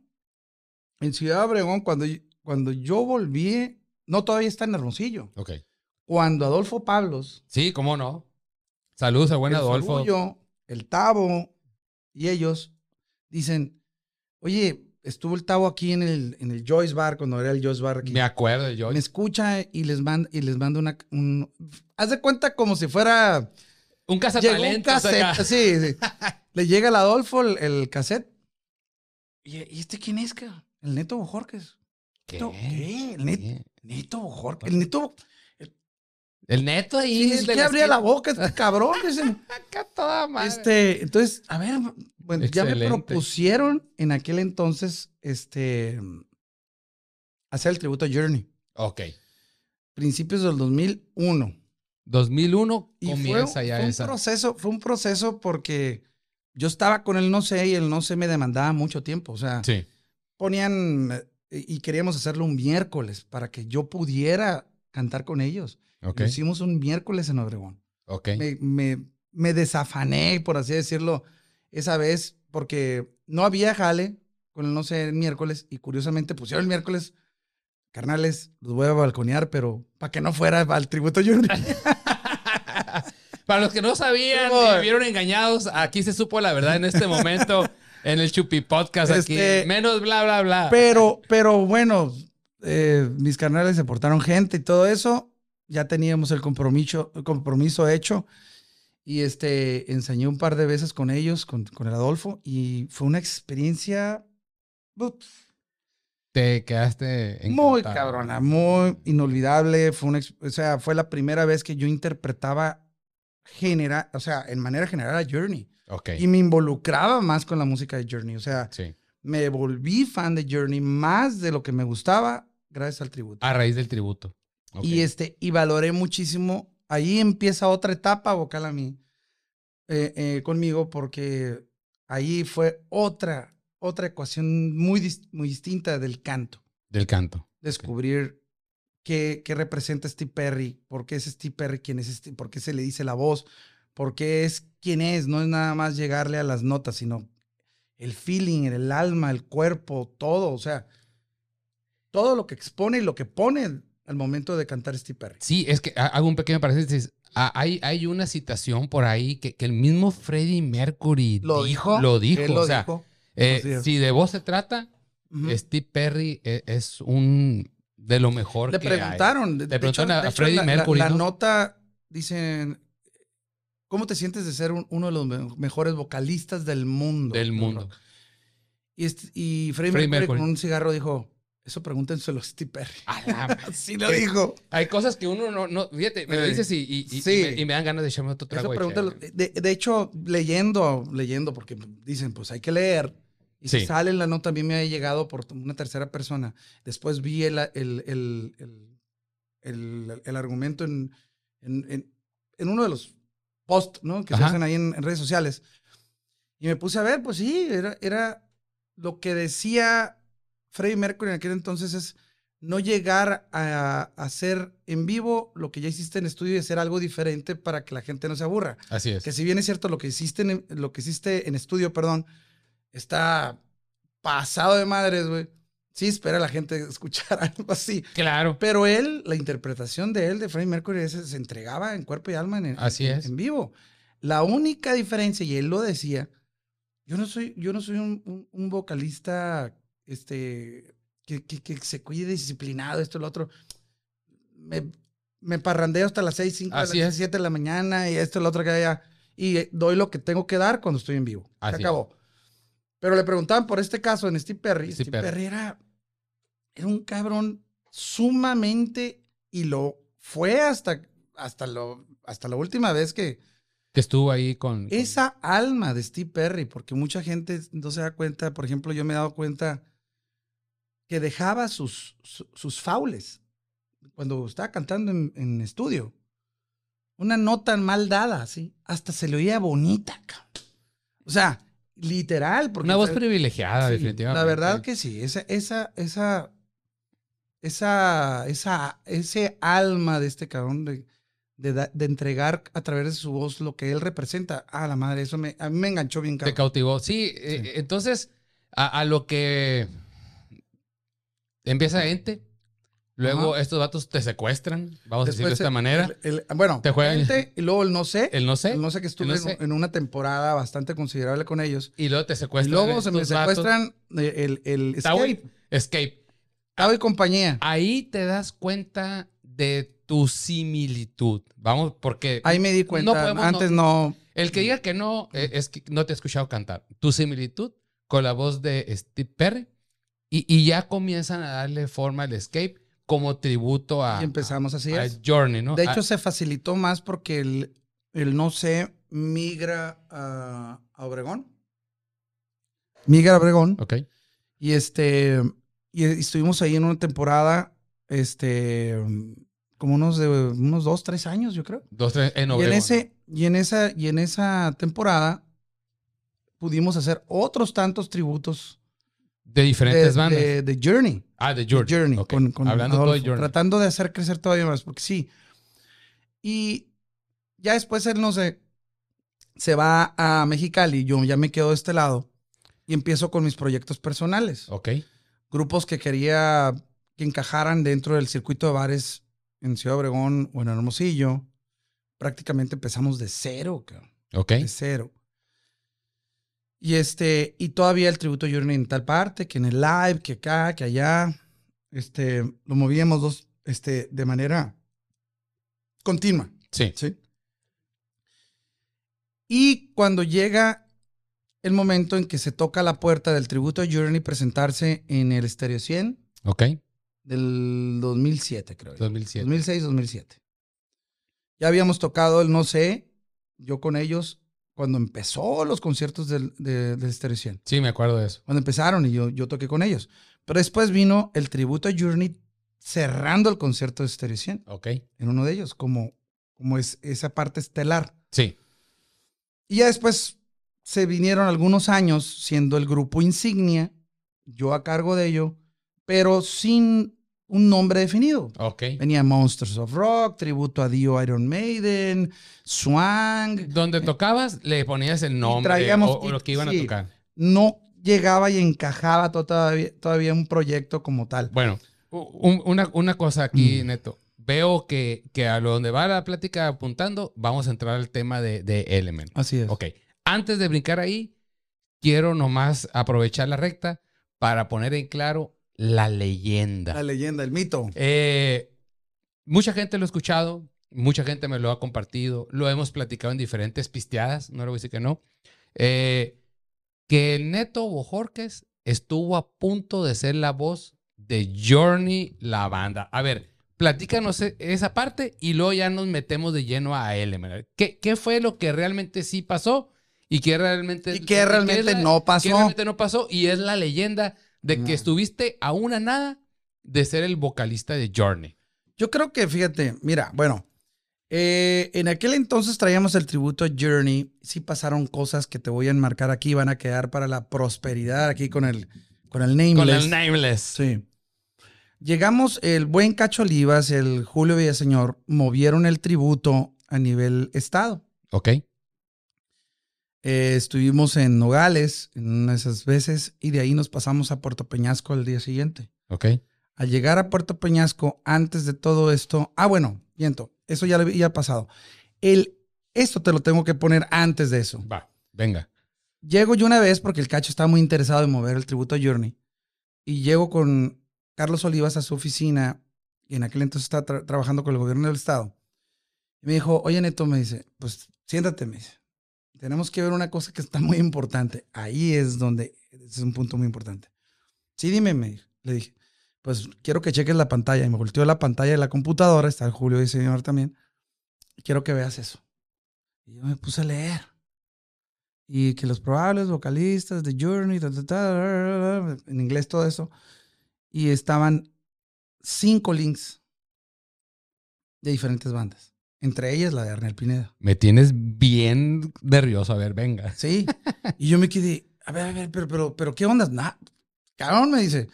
En Ciudad Obregón, cuando, yo- cuando yo volví, no todavía está en Hermosillo. Ok. Cuando Adolfo Pablos, Sí, cómo no. Saludos a buen el Adolfo. Farullo, el Tavo y ellos dicen, oye, estuvo el Tavo aquí en el, en el Joyce Bar, cuando era el Joyce Bar aquí. Me acuerdo de yo. Me escucha y les manda, y les manda una... Un, haz de cuenta como si fuera... Un Llegó un cassette. Sí, sí. Le llega al Adolfo el, el cassette. ¿Y, ¿Y este quién es, cabrón? El Neto Bojorques. ¿Qué? ¿Qué? El Net- ¿Qué? Neto Bojorques. El Neto... El neto ahí. Sí, es que abría la boca este cabrón. Acá toda madre. Este, entonces, a ver, bueno, ya me propusieron en aquel entonces, este, hacer el tributo a Journey, Ok. principios del 2001. 2001 Y fue, comienza ya fue un proceso, fue un proceso porque yo estaba con el no sé y el no sé me demandaba mucho tiempo, o sea, Sí. ponían eh, y queríamos hacerlo un miércoles para que yo pudiera cantar con ellos. Ok. Lo hicimos un miércoles en Obregón. Ok. me, me, me desafané, por así decirlo, esa vez, porque no había jale con el no sé el miércoles, y curiosamente pusieron el miércoles, carnales, los voy a balconear, pero para que no fuera al tributo Journey. Para los que no sabían y vieron engañados, aquí se supo la verdad en este momento en el Chupi Podcast. Aquí. Este- Menos bla, bla, bla. pero, pero bueno, eh, mis carnales se portaron gente y todo eso, ya teníamos el compromiso, el compromiso hecho. Y este, enseñé un par de veces con ellos, con, con el Adolfo, y fue una experiencia put, Te quedaste Muy encantado. cabrona, muy inolvidable. Fue una, o sea, fue la primera vez que yo interpretaba general, o sea, en manera general a Journey. Ok. Y me involucraba más con la música de Journey. O sea, Sí. me volví fan de Journey más de lo que me gustaba gracias al tributo. A raíz del tributo. Y este, y valoré muchísimo. Ahí empieza otra etapa vocal a mí, eh, eh, conmigo, porque ahí fue otra, otra ecuación muy, dis- muy distinta del canto Del canto. descubrir qué, qué representa Steve Perry, por qué es Steve Perry, quién es Steve, por qué se le dice la voz, por qué es quién es, no es nada más llegarle a las notas, sino el feeling, el alma, el cuerpo, todo, o sea, todo lo que expone y lo que pone al momento de cantar Steve Perry. Sí, es que ha- hago un pequeño paréntesis. Ah, Hay, hay una citación por ahí que, que el mismo Freddie Mercury Lo dijo. Lo dijo. Él lo o sea, dijo. eh, si de voz se trata, Ujú. Steve Perry e- es un de lo mejor Le que hay. preguntaron. de- Le de hecho- preguntaron a- a Freddie la- la- Mercury, La, ¿no? nota, dicen, ¿cómo te sientes de ser un- uno de los me- mejores vocalistas del mundo? Del mundo. Y, este- y Freddie, Freddie Mercury, Mercury. con un cigarro dijo, eso pregúntenselo a Steve Perry. Así lo dijo. Hay cosas que uno no, no fíjate, me lo dices y, y- y- sí. me, y me dan ganas de echarme otro trago. Eso. De, de hecho, leyendo, leyendo, porque dicen, pues hay que leer. Y Sí. sale en la nota, a mí me ha llegado por una tercera persona. Después vi el, el, el, el, el- el argumento en, en, en- en uno de los posts ¿no? que se Ajá. hacen ahí en, en redes sociales. Y me puse a ver, pues sí, era, era lo que decía Freddie Mercury en aquel entonces es no llegar a, a hacer en vivo lo que ya hiciste en estudio y hacer algo diferente para que la gente no se aburra. Así es. Que si bien es cierto lo que hiciste en, lo que hiciste en estudio, perdón, está pasado de madres, güey. Sí, espera a la gente escuchar algo así. Claro. Pero él, la interpretación de él, de Freddie Mercury, ese se entregaba en cuerpo y alma en, Así en- es. en vivo. La única diferencia, y él lo decía, yo no soy, yo no soy un, un- un vocalista este, que, que- que se cuide disciplinado, esto, lo otro. Me, me parrandeo hasta las 6, 5, Así las es. 7 de la mañana y esto, lo otro que haya. Y doy lo que tengo que dar cuando estoy en vivo. Así Se es. Pero le preguntaban por este caso en Steve Perry. Steve Steve, Perry. Perry, era, era un cabrón sumamente y lo fue hasta, hasta, lo, hasta la última vez que Que estuvo ahí con. con- esa alma de Steve Perry, porque mucha gente no se da cuenta, por ejemplo, yo me he dado cuenta que dejaba sus, su- sus faules cuando estaba cantando en, en estudio. Una nota mal dada, así, hasta se le oía bonita. cabrón. O sea, literal. Porque Una voz privilegiada, Sí, definitivamente. La verdad que sí, esa, esa, esa, esa, esa, ese alma de este cabrón de, de, de entregar a través de su voz lo que él representa. Ah, la madre, eso me, a mí me enganchó bien Te cabrón. cautivó. Sí, eh, entonces, a, a lo que empieza ente, luego Ajá. estos vatos te secuestran, vamos a decirlo de esta el- manera. el- el- bueno, Te juegan- gente, y luego el no sé. El no sé. El no sé que estuve no en- sé. En, una temporada bastante considerable con ellos. Y luego te Y secuestran. luego se me vatos. secuestran eh, el, el Escape. Escape. Tao y compañía. Ahí te das cuenta de tu similitud. Vamos, porque Ahí me di no cuenta. podemos- Antes no. el que diga que no eh, es que no te ha escuchado cantar. Tu similitud con la voz de Steve Perry. Y, y ya comienzan a darle forma al Escape como tributo a, Y empezamos así. a es. Journey, ¿no? De A- hecho, se facilitó más porque el, el no sé migra a, a Obregón. Migra a Obregón. ok. Y este. Y estuvimos ahí en una temporada. Este. Como unos de unos dos, tres años, yo creo. Dos, tres, en y en Obregón. ese, y en esa, y en esa temporada pudimos hacer otros tantos tributos De de, diferentes bandas. de- de Journey. ah, de Journey. Journey, ok. con, con Hablando todo de Journey. tratando de hacer crecer todavía más, porque sí. Y ya después él, no sé, se va a Mexicali, yo ya me quedo de este lado y empiezo con mis proyectos personales. Ok. Grupos que quería que encajaran dentro del circuito de bares en Ciudad Obregón o en Hermosillo. Prácticamente empezamos de cero, cabrón, Ok. de cero. Y este, y todavía el tributo Journey en tal parte, que en el live, que acá, que allá. Este, lo movíamos dos, este, de manera continua, Sí. ¿sí? Y cuando llega el momento en que se toca la puerta del tributo Journey presentarse en el Stereo 100 Ok. del 2007, creo. yo. 2007. 2006, 2007. Ya habíamos tocado el No sé, yo con ellos, cuando empezó los conciertos del, de- del Stereo 100. Sí, me acuerdo de eso. Cuando empezaron y yo, yo toqué con ellos. Pero después vino el tributo a Journey cerrando el concierto de Stereo 100 Ok. en uno de ellos, como, como es esa parte estelar. Sí. Y ya después se vinieron algunos años siendo el grupo insignia, yo a cargo de ello, pero sin un nombre definido. Ok. Venía Monsters of Rock, tributo a Dio Iron Maiden, Swang. Donde tocabas, le ponías el nombre traíamos- o, o lo que iban sí. a tocar. No llegaba y encajaba to- todavía, todavía un proyecto como tal. Bueno, un- una, una cosa aquí, Mm. Neto. Veo que, que a lo donde va la plática apuntando, vamos a entrar al tema de, de Element. Así es. Ok. Antes de brincar ahí, quiero nomás aprovechar la recta para poner en claro la leyenda. La leyenda, el mito. Eh, mucha gente lo ha escuchado, mucha gente me lo ha compartido, lo hemos platicado en diferentes pisteadas, no le voy a decir que no. Eh, que el Neto Bojorques estuvo a punto de ser la voz de Journey, la banda. A ver, platícanos e- esa parte y luego ya nos metemos de lleno a Element. ¿Qué, qué fue lo que realmente sí pasó y qué realmente, Y que realmente es la- no pasó. que realmente no pasó y es la leyenda de que estuviste a una nada de ser el vocalista de Journey. Yo creo que, fíjate, mira, bueno, eh, en aquel entonces traíamos el tributo a Journey. Sí pasaron cosas que te voy a enmarcar aquí, van a quedar para la prosperidad aquí con el, con el Nameless. Con el Nameless. Sí. Llegamos, el buen Cacho Olivas, el Julio Villaseñor, movieron el tributo a nivel estado. Ok. Eh, estuvimos en Nogales en una de esas veces y de ahí nos pasamos a Puerto Peñasco al día siguiente. Ok. Al llegar a Puerto Peñasco, antes de todo esto, ah, bueno, viento, eso ya lo había pasado. El, esto te lo tengo que poner antes de eso. Va, venga. Llego yo una vez porque el cacho estaba muy interesado en mover el tributo a Journey. Y llego con Carlos Olivas a su oficina, y en aquel entonces estaba tra- trabajando con el gobierno del estado. Y me dijo, oye Neto, me dice, pues siéntate, me dice. Tenemos que ver una cosa que está muy importante. Ahí es donde es un punto muy importante. Sí, dime, me. Le dije, pues quiero que cheques la pantalla. Y me volteó la pantalla de la computadora, está el Julio y el señor también. Quiero que veas eso. Y yo me puse a leer y que los probables vocalistas de Journey, en inglés todo eso, y estaban cinco links de diferentes bandas, entre ellas la de Arnel Pineda. Me tienes bien nervioso. A ver, venga. Sí, y yo me quedé, a ver, a ver, pero, pero, pero, ¿qué onda? Nada, cabrón, me dice,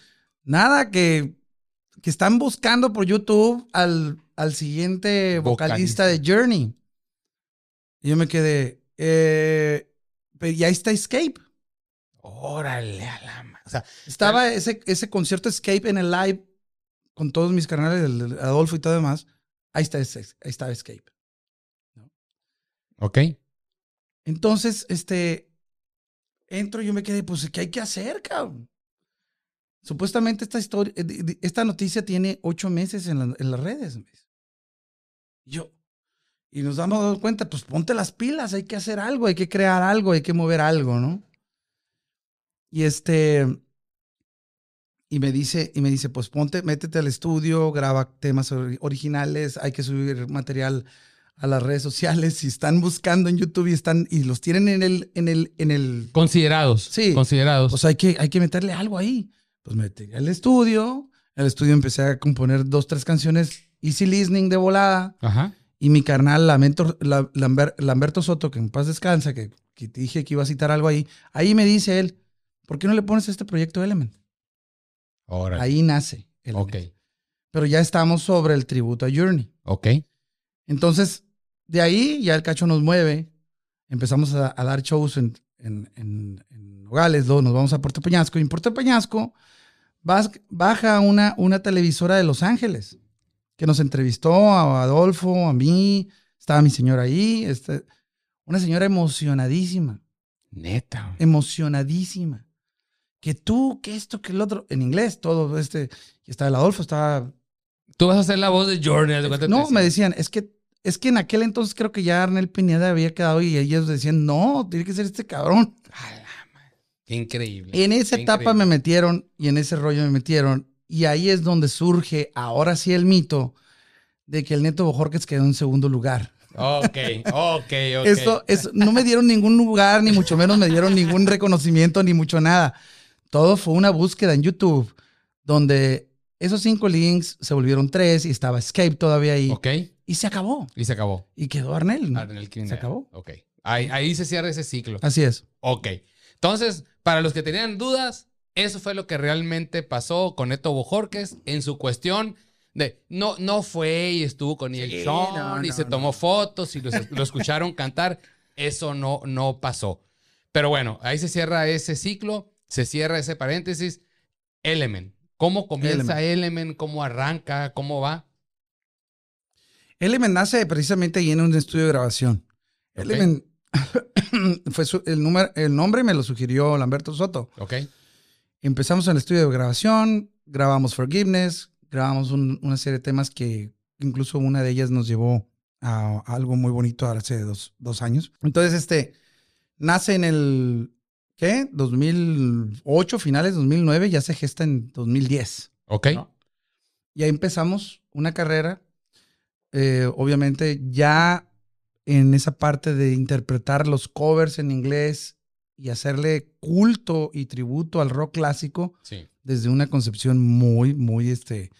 nada que, que están buscando por YouTube al, al siguiente vocalista, Vocalista. de Journey. Y yo me quedé, eh, pero ya está Escape. Órale a la O sea, Estaba ese, ese concierto Escape en el live con todos mis canales, el, el Adolfo y todo demás. Ahí está, ahí Escape. ok. Entonces, este, entro y yo me quedé, pues, ¿qué hay que hacer, cabrón? Supuestamente esta historia, eh, esta noticia tiene ocho meses en, la- en las redes. Yo, y nos damos cuenta, pues ponte las pilas, hay que hacer algo, hay que crear algo, hay que mover algo, ¿no? Y este, y me dice, y me dice, pues ponte, métete al estudio, graba temas ori- originales, hay que subir material a las redes sociales. Si están buscando en YouTube y están, y los tienen en el, en el, en el, Considerados. Sí. Considerados. pues hay que, hay que meterle algo ahí. Pues metí al estudio, al estudio empecé a componer dos, tres canciones easy listening de volada. Ajá. Y mi carnal, Lamento- La- Lamber- Lamberto Soto, que en paz descansa, que, que te dije que iba a citar algo ahí, ahí me dice él, ¿por qué no le pones este proyecto Element? Ahí nace. Element. Ok. Pero ya estamos sobre el tributo a Journey. Ok. Entonces, de ahí ya el cacho nos mueve. Empezamos a, a dar shows en, en, en, en Nogales, luego nos vamos a Puerto Peñasco. Y en Puerto Peñasco vas- baja una, una televisora de Los Ángeles que nos entrevistó a Adolfo, a mí. Estaba mi señora ahí. este, una señora emocionadísima, Neta. emocionadísima. Que tú, que esto, que el otro. En inglés, todo este. Y estaba el Adolfo, estaba Tú vas a ser la voz de cuenta, no, me decía. decían, es que, es que en aquel entonces creo que ya Arnel Pineda había quedado y ellos decían, no, tiene que ser este cabrón. Qué increíble. En esa etapa increíble. me metieron y en ese rollo me metieron y ahí es donde surge ahora sí el mito de que el Neto Bojorquez quedó en segundo lugar. Ok, ok, ok. Eso, eso, no me dieron ningún lugar, ni mucho menos me dieron ningún reconocimiento, ni mucho nada. Todo fue una búsqueda en YouTube, donde esos cinco links se volvieron tres y estaba Escape todavía ahí. Ok. Y se acabó. Y se acabó. Y quedó Arnel. ¿no? Arnel Quintana. Se acabó. Ok. Ahí, ahí se cierra ese ciclo. Así es. Ok. Entonces, para los que tenían dudas, Eso fue lo que realmente pasó con Neto Bojorques en su cuestión de no, no fue y estuvo con Neil Sí, Sean no, y no, se no. tomó fotos y lo, lo escucharon cantar. Eso no, no pasó. Pero bueno, ahí se cierra ese ciclo, se cierra ese paréntesis. Element. ¿Cómo comienza Element? ¿Cómo arranca? ¿Cómo va? Element nace precisamente ahí en un estudio de grabación. Ok. Element fue su- el, número, el nombre me lo sugirió Lamberto Soto. ¿Ok? Empezamos en el estudio de grabación, grabamos Forgiveness, grabamos un- una serie de temas que incluso una de ellas nos llevó a, a algo muy bonito hace dos, dos años. Entonces, este, nace en el, ¿qué? 2008, finales 2009, ya se gesta en 2010. ¿Ok? ¿no? Y ahí empezamos una carrera, eh, obviamente ya en esa parte de interpretar los covers en inglés y hacerle culto y tributo al rock clásico Sí. desde una concepción muy, muy, este,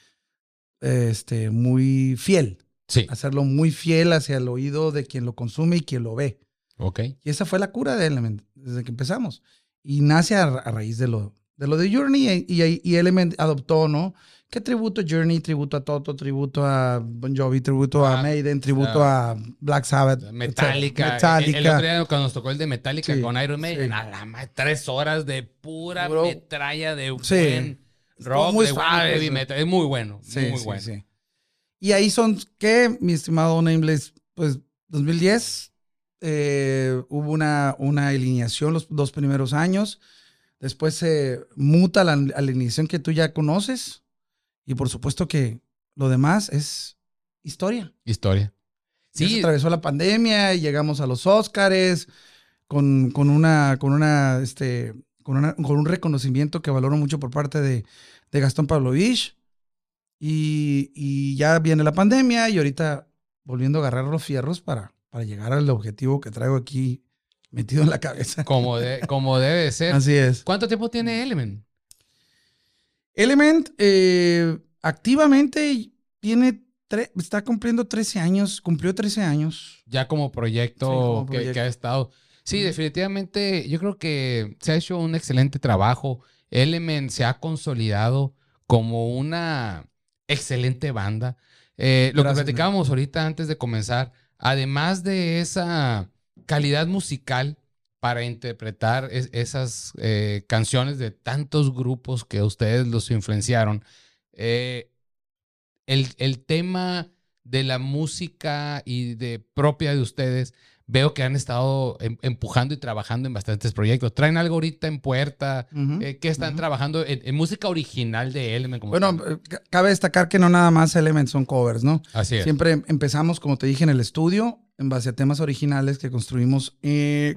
este, muy fiel. Sí. Hacerlo muy fiel hacia el oído de quien lo consume y quien lo ve. ¿Ok? Y esa fue la cura de Element desde que empezamos. Y nace a, a raíz de lo, de lo de Journey y, y- y Element adoptó, ¿no? ¿Qué tributo Journey? Tributo a Toto, tributo a Bon Jovi, tributo Ah, a Maiden, tributo ah, a Black Sabbath. Metallica. Metallica. El, el otro día cuando nos tocó el de Metallica Sí, con Iron Maiden, sí. a la madre, tres horas de pura Puro- metralla de Sí. buen rock, muy de suave, heavy metal. Es muy bueno, Sí, muy, muy bueno. sí. Y ahí son, ¿qué, mi estimado Nameless? Pues 2010 eh, hubo una, una alineación los dos primeros años. Después se muta la alineación que tú ya conoces. Y por supuesto que lo demás es historia. Historia. Ya se Sí, atravesó la pandemia y llegamos a los Óscares con, con una, con una, este, con una- con un reconocimiento que valoro mucho por parte de, de Gastón Pavlovich. Y, y ya viene la pandemia y ahorita volviendo a agarrar los fierros para, para llegar al objetivo que traigo aquí metido en la cabeza. como, de- como debe de ser. Así es. ¿Cuánto tiempo tiene Element? Element eh, activamente tiene, está cumpliendo 13 años, cumplió 13 años. Ya como proyecto, Sí, como que- proyecto. Que, ha estado. Sí, definitivamente yo creo que se ha hecho un excelente trabajo. Element se ha consolidado como una excelente banda. Eh, lo Gracias, que platicábamos ahorita antes de comenzar, además de esa calidad musical para interpretar es- esas eh, canciones de tantos grupos que ustedes los influenciaron, eh, el, el tema de la música y de propia de ustedes, veo que han estado em- empujando y trabajando en bastantes proyectos. ¿Traen algo ahorita en puerta? Eh, ¿Qué están trabajando en, en música original de Element? como Bueno, tal? eh, ca- cabe destacar que no nada más Element son covers, ¿no? así es. Siempre em- empezamos, como te dije, en el estudio, en base a temas originales que construimos. Eh,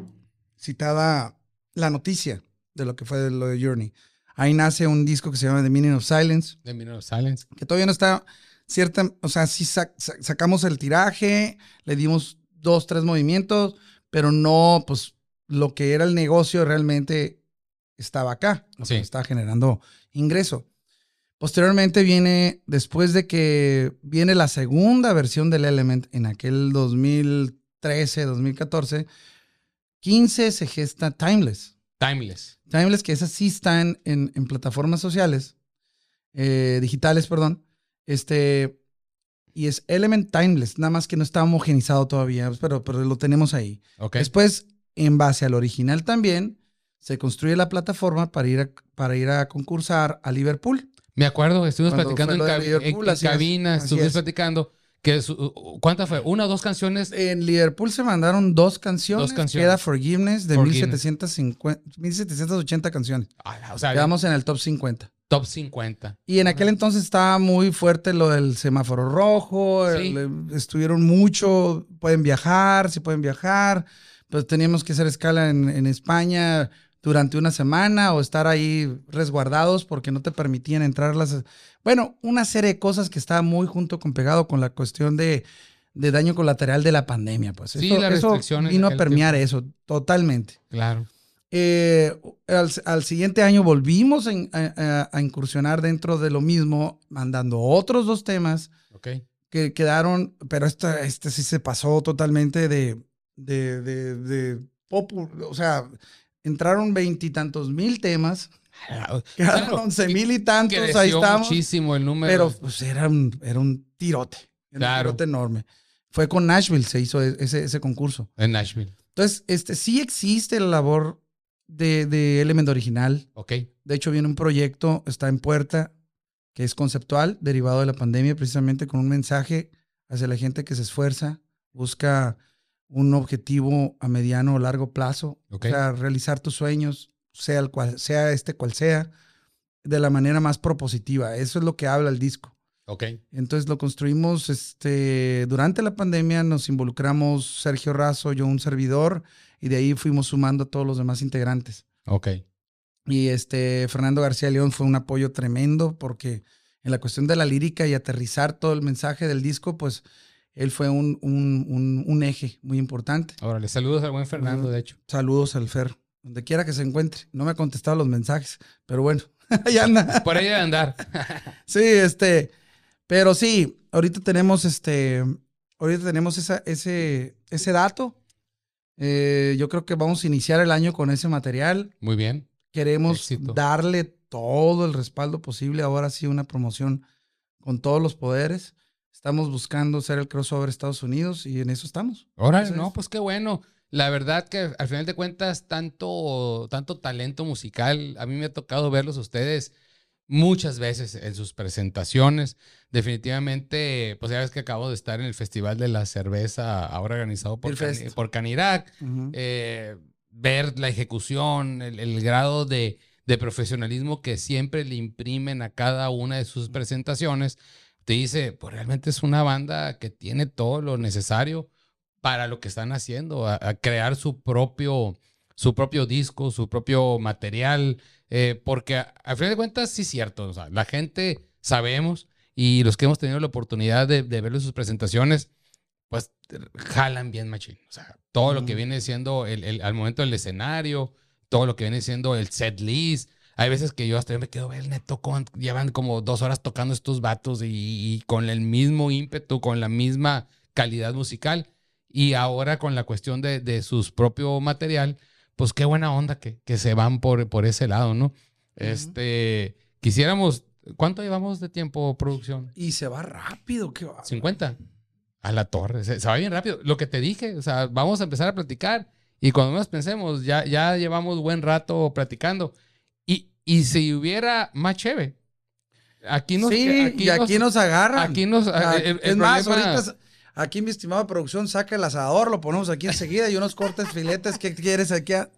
citada la noticia de lo que fue lo de Journey. Ahí nace un disco que se llama The Meaning of Silence, The Minute of Silence. que todavía no está cierta, o sea, sí sac- sac- sacamos el tiraje, le dimos dos, tres movimientos, pero no, pues lo que era el negocio realmente estaba acá, lo Sí. que está generando ingreso. Posteriormente viene, después de que viene la segunda versión del Element en aquel 2013, 2014, 15 se gesta Timeless. Timeless. Timeless, que esas sí están en, en plataformas sociales, eh, digitales, perdón. Este, y es Element Timeless, nada más que no está homogenizado todavía, pero, pero lo tenemos ahí. Después, en base al original también, se construye la plataforma para ir a, para ir a concursar a Liverpool. Me acuerdo, estuvimos Cuando platicando en, cab- en- es, cabina, así estuvimos es. platicando que ¿cuántas fue? ¿Una o dos canciones? En Liverpool se mandaron dos canciones. Dos canciones. Queda Forgiveness de Forgiveness. 1750, 1780 canciones. Ah, o sea, Quedamos en el top 50. Top 50. Y en aquel entonces estaba muy fuerte lo del semáforo rojo. Sí. el- estuvieron mucho. Pueden viajar, sí pueden viajar. Pues teníamos que hacer escala en, en España durante una semana o estar ahí resguardados porque no te permitían entrar las. Bueno, una serie de cosas que estaba muy junto con pegado con la cuestión de, de daño colateral de la pandemia. Pues Sí, Eso- las eso restricciones vino a permear eso totalmente. Claro. Eh, al, al siguiente año volvimos en- a, a- incursionar dentro de lo mismo, mandando otros dos temas que quedaron, pero este, este sí se pasó totalmente de, de, de, de popu- o sea, entraron veintitantos mil temas Quedaron Claro, 11 mil y tantos, ahí estamos. muchísimo el número. Pero pues era un, era un tirote. Era Claro. un tirote enorme. Fue con Nashville, se hizo e- ese, ese concurso. en Nashville. Entonces, este, sí existe la labor de, de Element Original. Ok. De hecho, viene un proyecto, está en puerta, que es conceptual, derivado de la pandemia, precisamente con un mensaje hacia la gente que se esfuerza, busca un objetivo a mediano o largo plazo, Ok. o sea, realizar tus sueños, sea el cual sea este cual sea, de la manera más propositiva. Eso es lo que habla el disco. Ok. Entonces lo construimos este, durante la pandemia, nos involucramos Sergio Razo, yo un servidor, y de ahí fuimos sumando a todos los demás integrantes. Ok. Y este Fernando García León fue un apoyo tremendo porque en la cuestión de la lírica y aterrizar todo el mensaje del disco, pues él fue un, un, un- un eje muy importante. Órale, saludos al buen Fernando, de hecho. Saludos al Fer, donde quiera que se encuentre. No me ha contestado los mensajes, pero bueno, ahí anda. Por ahí debe andar. Sí, este, pero sí, ahorita tenemos este, ahorita tenemos esa, ese, ese dato. Eh, yo creo que vamos a iniciar el año con ese material. Muy bien. Queremos Éxito. darle todo el respaldo posible. Ahora sí, una promoción con todos los poderes. Estamos buscando ser el crossover Estados Unidos y en eso estamos. Entonces- no, pues qué bueno. La verdad que al final de cuentas, tanto, tanto talento musical, a mí me ha tocado verlos a ustedes muchas veces en sus presentaciones. Definitivamente, pues ya ves que acabo de estar en el Festival de la Cerveza, ahora organizado por, por Canirac. Eh, ver la ejecución, el, el grado de, de profesionalismo que siempre le imprimen a cada una de sus presentaciones, te dice, pues realmente es una banda que tiene todo lo necesario para lo que están haciendo, a, a crear su propio, su propio disco, su propio material, eh, porque a- al final de cuentas sí es cierto, o sea, la gente sabemos y los que hemos tenido la oportunidad de, de verlo en sus presentaciones, pues jalan bien machín. O sea, todo lo que viene siendo el, el- al momento del escenario, todo lo que viene siendo el set list. Hay veces que yo hasta yo me quedo, ver, neto, con- llevan como dos horas tocando estos vatos y, y con el mismo ímpetu, con la misma calidad musical. Y ahora con la cuestión de, de su propio material, pues qué buena onda que, que se van por, por ese lado, ¿no? Este, quisiéramos, ¿cuánto llevamos de tiempo producción? Y se va rápido, qué va. 50. A la torre. Se, se va bien rápido. Lo que te dije, o sea, vamos a empezar a platicar. Y cuando menos pensemos, ya, ya llevamos buen rato platicando. Y, y si hubiera más chévere. Aquí nos. sí, y aquí nos agarran. Aquí nos. Ah, el- el es más, ahorita aquí mi estimada producción saca el asador, lo ponemos aquí enseguida y unos cortes filetes. ¿Qué quieres aquí? a-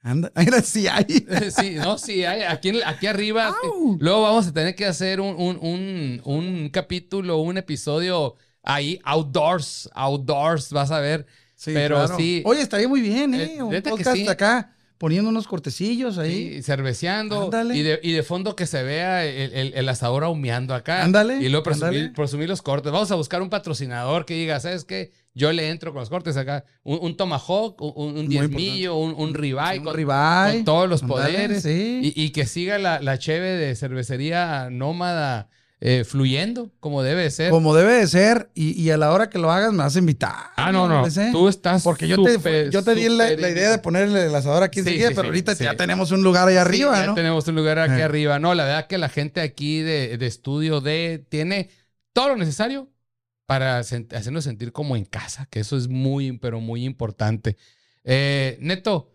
Anda, mira, sí hay. Sí, no, sí, hay- aquí, aquí arriba. Au. Luego vamos a tener que hacer un, un, un, un capítulo, un episodio ahí, outdoors. Outdoors, vas a ver. Sí, Pero claro. sí. Oye, estaría muy bien, ¿eh? Eh, Un podcast sí. acá poniendo unos cortecillos ahí. Sí, cerveceando. Ándale. Y de, y de fondo que se vea el, el- el asador ahumeando acá. Ándale, Y luego presumir, los cortes. Vamos a buscar un patrocinador que diga, ¿sabes qué? Yo le entro con los cortes acá. Un, un tomahawk, un, un diezmillo, un, un ribeye. Un con, ribeye. con todos los poderes. sí. Y, y que siga la, la cheve de cervecería nómada eh, fluyendo como debe de ser. Como debe de ser. Y, y a la hora que lo hagas me vas a invitar. Ah, no, no. Tú estás Porque yo te, súper, yo te di la, la idea de ponerle el asador aquí Sí, enseguida, sí, pero sí, ahorita ya tenemos un lugar ahí arriba, ya ¿no? tenemos un lugar aquí Eh. arriba. No, la verdad que la gente aquí de, de estudio D tiene todo lo necesario para hacernos sentir como en casa, que eso es muy, pero muy importante. Eh, Neto,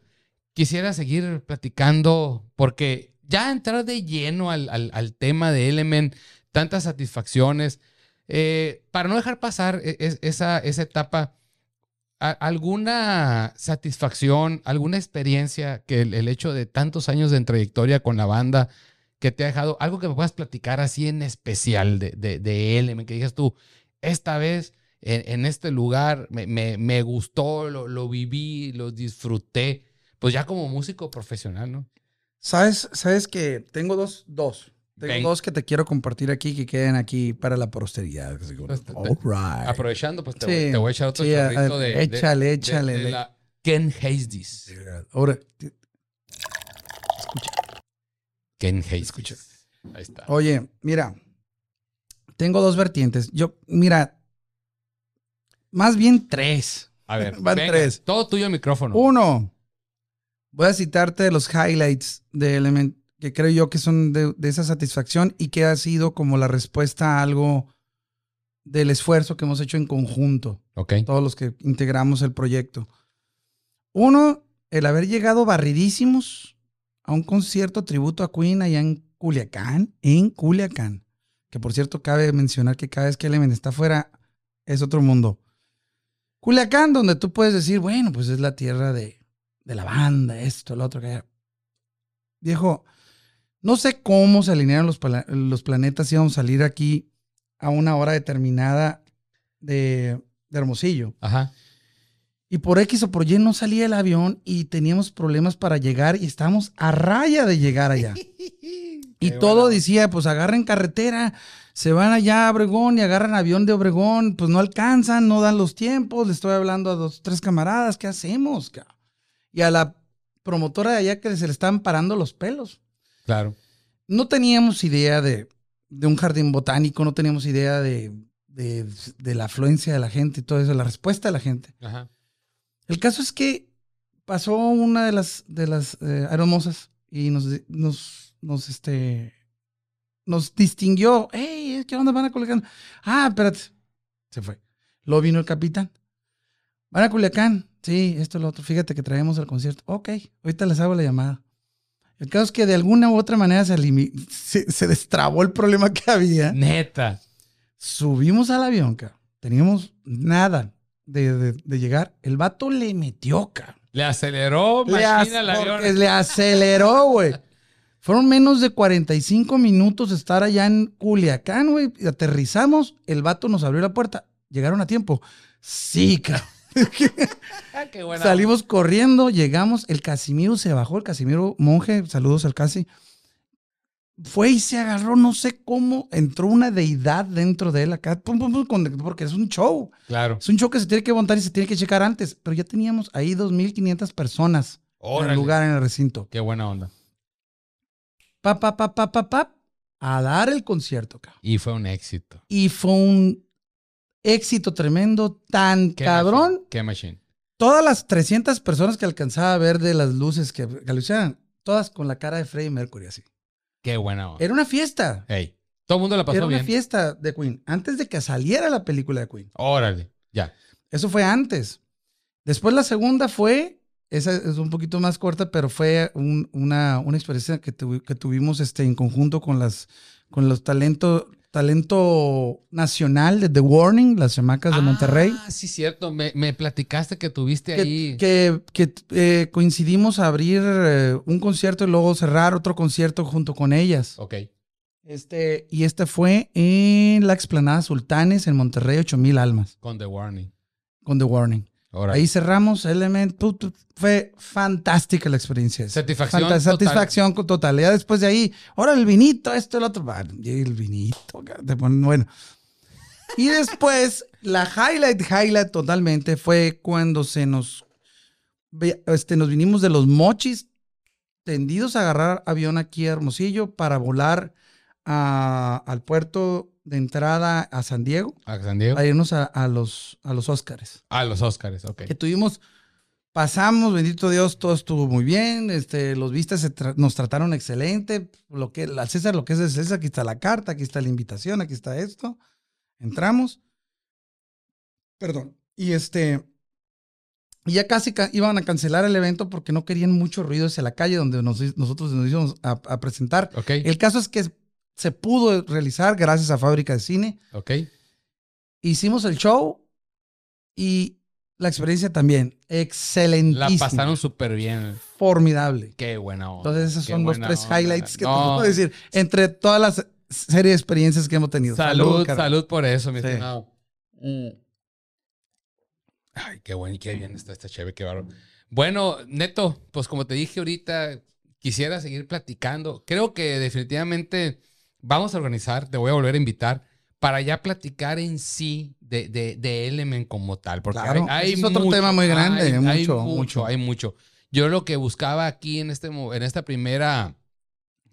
quisiera seguir platicando porque ya entrar de lleno al, al- al tema de Element, tantas satisfacciones, eh, para no dejar pasar e- es- esa, esa etapa, ¿alguna satisfacción, alguna experiencia que el, hecho de tantos años de trayectoria con la banda que te ha dejado, algo que me puedas platicar así en especial de, de, Element, que digas tú, esta vez en, este lugar me, me- me gustó, lo, lo viví, lo disfruté, pues ya como músico profesional, ¿no? ¿Sabes, sabes que tengo dos, dos. Tengo Ven. dos que te quiero compartir aquí que queden aquí para la posteridad. Pues te- te- all right. Aprovechando, pues te, Sí, voy, te voy a echar otro sí, chorrito a- de, de- échale, de- échale. de la Ken Hastis. Ahora, Ken Hastis. Escucha. Ahí está. oye, mira, tengo dos vertientes. Yo, mira, más bien tres. A ver, Van venga, tres. Todo tuyo el micrófono. Uno, voy a citarte los highlights de Element que creo yo que son de, de esa satisfacción y que ha sido como la respuesta a algo del esfuerzo que hemos hecho en conjunto, Ok. todos los que integramos el proyecto. Uno, el haber llegado barridísimos a un concierto tributo a Queen allá en Culiacán, en Culiacán. Que por cierto, cabe mencionar que cada vez que Element está afuera es otro mundo. Culiacán, donde tú puedes decir, bueno, pues es la tierra de, de la banda, esto, lo otro que Viejo, no sé cómo se alinearon los, pla- los planetas y íbamos a salir aquí a una hora determinada de, de Hermosillo. Ajá. Y por X o por Y no salía el avión y teníamos problemas para llegar y estábamos a raya de llegar allá. y Qué todo buena decía, pues agarren carretera, se van allá a Obregón y agarran avión de Obregón, pues no alcanzan, no dan los tiempos, le estoy hablando a dos, tres camaradas, ¿qué hacemos? Y a la promotora de allá que se le estaban parando los pelos. Claro. No teníamos idea de, de un jardín botánico, no teníamos idea de, de- de la afluencia de la gente y todo eso, la respuesta de la gente. Ajá. El caso es que pasó una de las, de las eh, aeromosas y nos, nos, nos, este, nos distinguió. Hey, ¿qué onda van a Culiacán? Ah, espérate. Se fue. Luego vino el capitán. Van a Culiacán. Sí, esto lo otro. Fíjate que traemos el concierto. Ok, ahorita les hago la llamada. El caso es que de alguna u otra manera se, se, se destrabó el problema que había. Neta. Subimos al avión, cabrón. Teníamos nada de, de- de llegar. El vato le metió, cabrón. Le aceleró Le, el avión. le aceleró, güey. Fueron menos de 45 minutos estar allá en Culiacán, güey. Aterrizamos, el vato nos abrió la puerta. ¿Llegaron a tiempo? Sí, cabrón. Ah, qué buena Salimos corriendo, llegamos, el Casimiro se bajó, el Casimiro monje, saludos al Casi. Fue y se agarró, no sé cómo, entró una deidad dentro de él acá, pum, pum, pum, con- porque es un show. Claro. Es un show que se tiene que montar y se tiene que checar antes, pero ya teníamos ahí 2.500 personas en el lugar, en el recinto. Qué buena onda. Pa, pa, pa, pa, pa, pa, a dar el concierto, cabrón. Y fue un éxito. Y fue un éxito tremendo, tan Qué cabrón. machine, Qué machine. Todas las 300 personas que alcanzaba a ver de las luces que, que alucinaban, todas con la cara de Freddie Mercury así. Qué buena onda. Era una fiesta. Ey. Todo el mundo la pasó Era una bien. fiesta de Queen. Antes de que saliera la película de Queen. Órale. Ya. Eso fue antes. Después la segunda fue, esa es un poquito más corta, pero fue un- una, una experiencia que, que tuvimos este, en conjunto con las con los talento, talento nacional de The Warning, las chamacas de Monterrey. Ah, sí, cierto. Me, me platicaste que tuviste ahí. que, que, que, eh, coincidimos a abrir eh, un concierto y luego cerrar otro concierto junto con ellas. Ok. Este, y este fue en la explanada Sultanes en Monterrey, 8000 almas, Con The Warning. con The Warning. Ahí cerramos Element. fue fantástica la experiencia. Satisfacción total. satisfacción con total. Ya después de ahí, ahora el vinito, esto, el otro. y el vinito. ca- te ponen- Bueno. Y después, la highlight, highlight totalmente fue cuando se nos, este, nos vinimos de los mochis tendidos a agarrar avión aquí a Hermosillo para volar a- al puerto de entrada a San Diego, A San Diego. a irnos a, a los, a los Óscares Ah, los Óscares. Ok. que tuvimos, pasamos, bendito Dios, todo estuvo muy bien, este, los vistas tra- nos trataron excelente, lo que, al César lo que es de César, aquí está la carta, aquí está la invitación, aquí está esto, entramos, perdón, y este, y ya casi ca- iban a cancelar el evento porque no querían mucho ruido hacia la calle donde nos- nosotros nos íbamos a, a presentar. Ok. El caso es que se pudo realizar gracias a Fábrica de Cine, Ok. hicimos el show y la experiencia también. La Excelentísima. pasaron súper bien. Formidable. Qué buena onda. Entonces, esos Qué son los tres onda. highlights que No. te puedo decir entre todas las serie de experiencias que hemos tenido. Salud, salud por eso, mi Sí. estimado. Mm. Ay, qué bueno y qué bien está esta chévere, qué bárbaro. Bueno, Neto, pues como te dije ahorita, quisiera seguir platicando. Creo que definitivamente vamos a organizar, te voy a volver a invitar para ya platicar en sí de, de, de Element como tal. Porque Claro, hay, hay es otro mucho, tema muy grande, hay- hay mucho, mucho, mucho. hay mucho. Yo lo que buscaba aquí en, este, en esta primera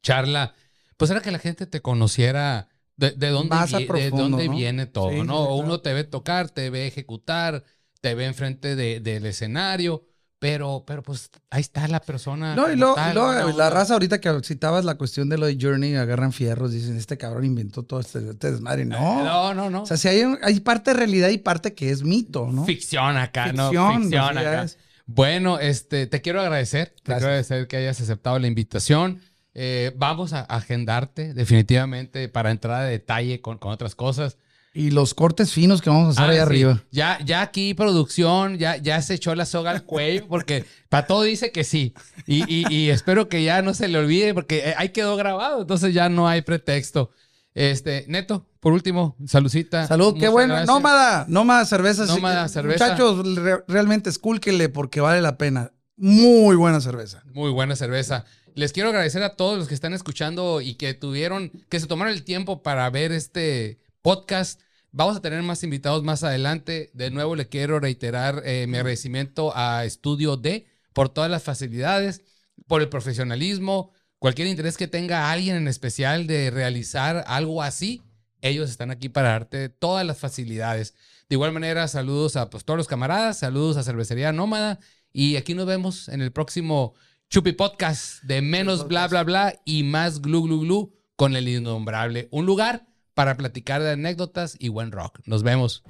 charla, pues era que la gente te conociera de, de dónde, viene todo, Sí, ¿no? claro. Uno te ve tocar, te ve ejecutar, te ve enfrente de- del escenario, Pero, pero pues ahí está la persona. No, y luego, la raza ahorita que citabas la cuestión de lo de Journey, agarran fierros, dicen, este cabrón inventó todo este, este desmadre. No. No, no, no. O sea, si hay, hay parte de realidad y parte que es mito, ¿no? Ficción acá, ¿no? Ficción, Ficción así acá. es. Bueno, este, te quiero agradecer. Te quiero agradecer que hayas aceptado la invitación. Eh, vamos a agendarte definitivamente para entrar a detalle con, con otras cosas. Y los cortes finos que vamos a hacer Ah, ahí sí. arriba. Ya, ya aquí producción, ya, ya se echó la soga al cuello porque para todo dice que sí. Y, y- y espero que ya no se le olvide porque eh, ahí quedó grabado, entonces ya no hay pretexto. Este, Neto, por último, saludcita. Salud, qué bueno. gracias. Nómada, nómada cerveza. sí. Nómada cerveza. Muchachos, re- realmente escúlquenle porque vale la pena. Muy buena cerveza. Muy buena cerveza. Les quiero agradecer a todos los que están escuchando y que tuvieron, que se tomaron el tiempo para ver este podcast. Vamos a tener más invitados más adelante. De nuevo le quiero reiterar eh, mi agradecimiento a Estudio D por todas las facilidades, por el profesionalismo, cualquier interés que tenga alguien en especial de realizar algo así. Ellos están aquí para darte todas las facilidades. De igual manera, saludos a pues, todos los camaradas, saludos a Cervecería Nómada y aquí nos vemos en el próximo Chupi Podcast de menos bla bla bla y más glu glu glu con el innombrable. Un lugar para platicar de anécdotas y buen rock. Nos vemos.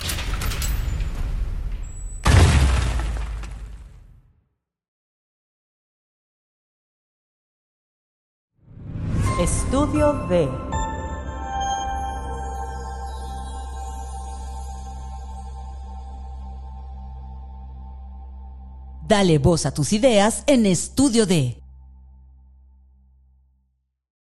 Estudio B. Dale voz a tus ideas en Estudio D.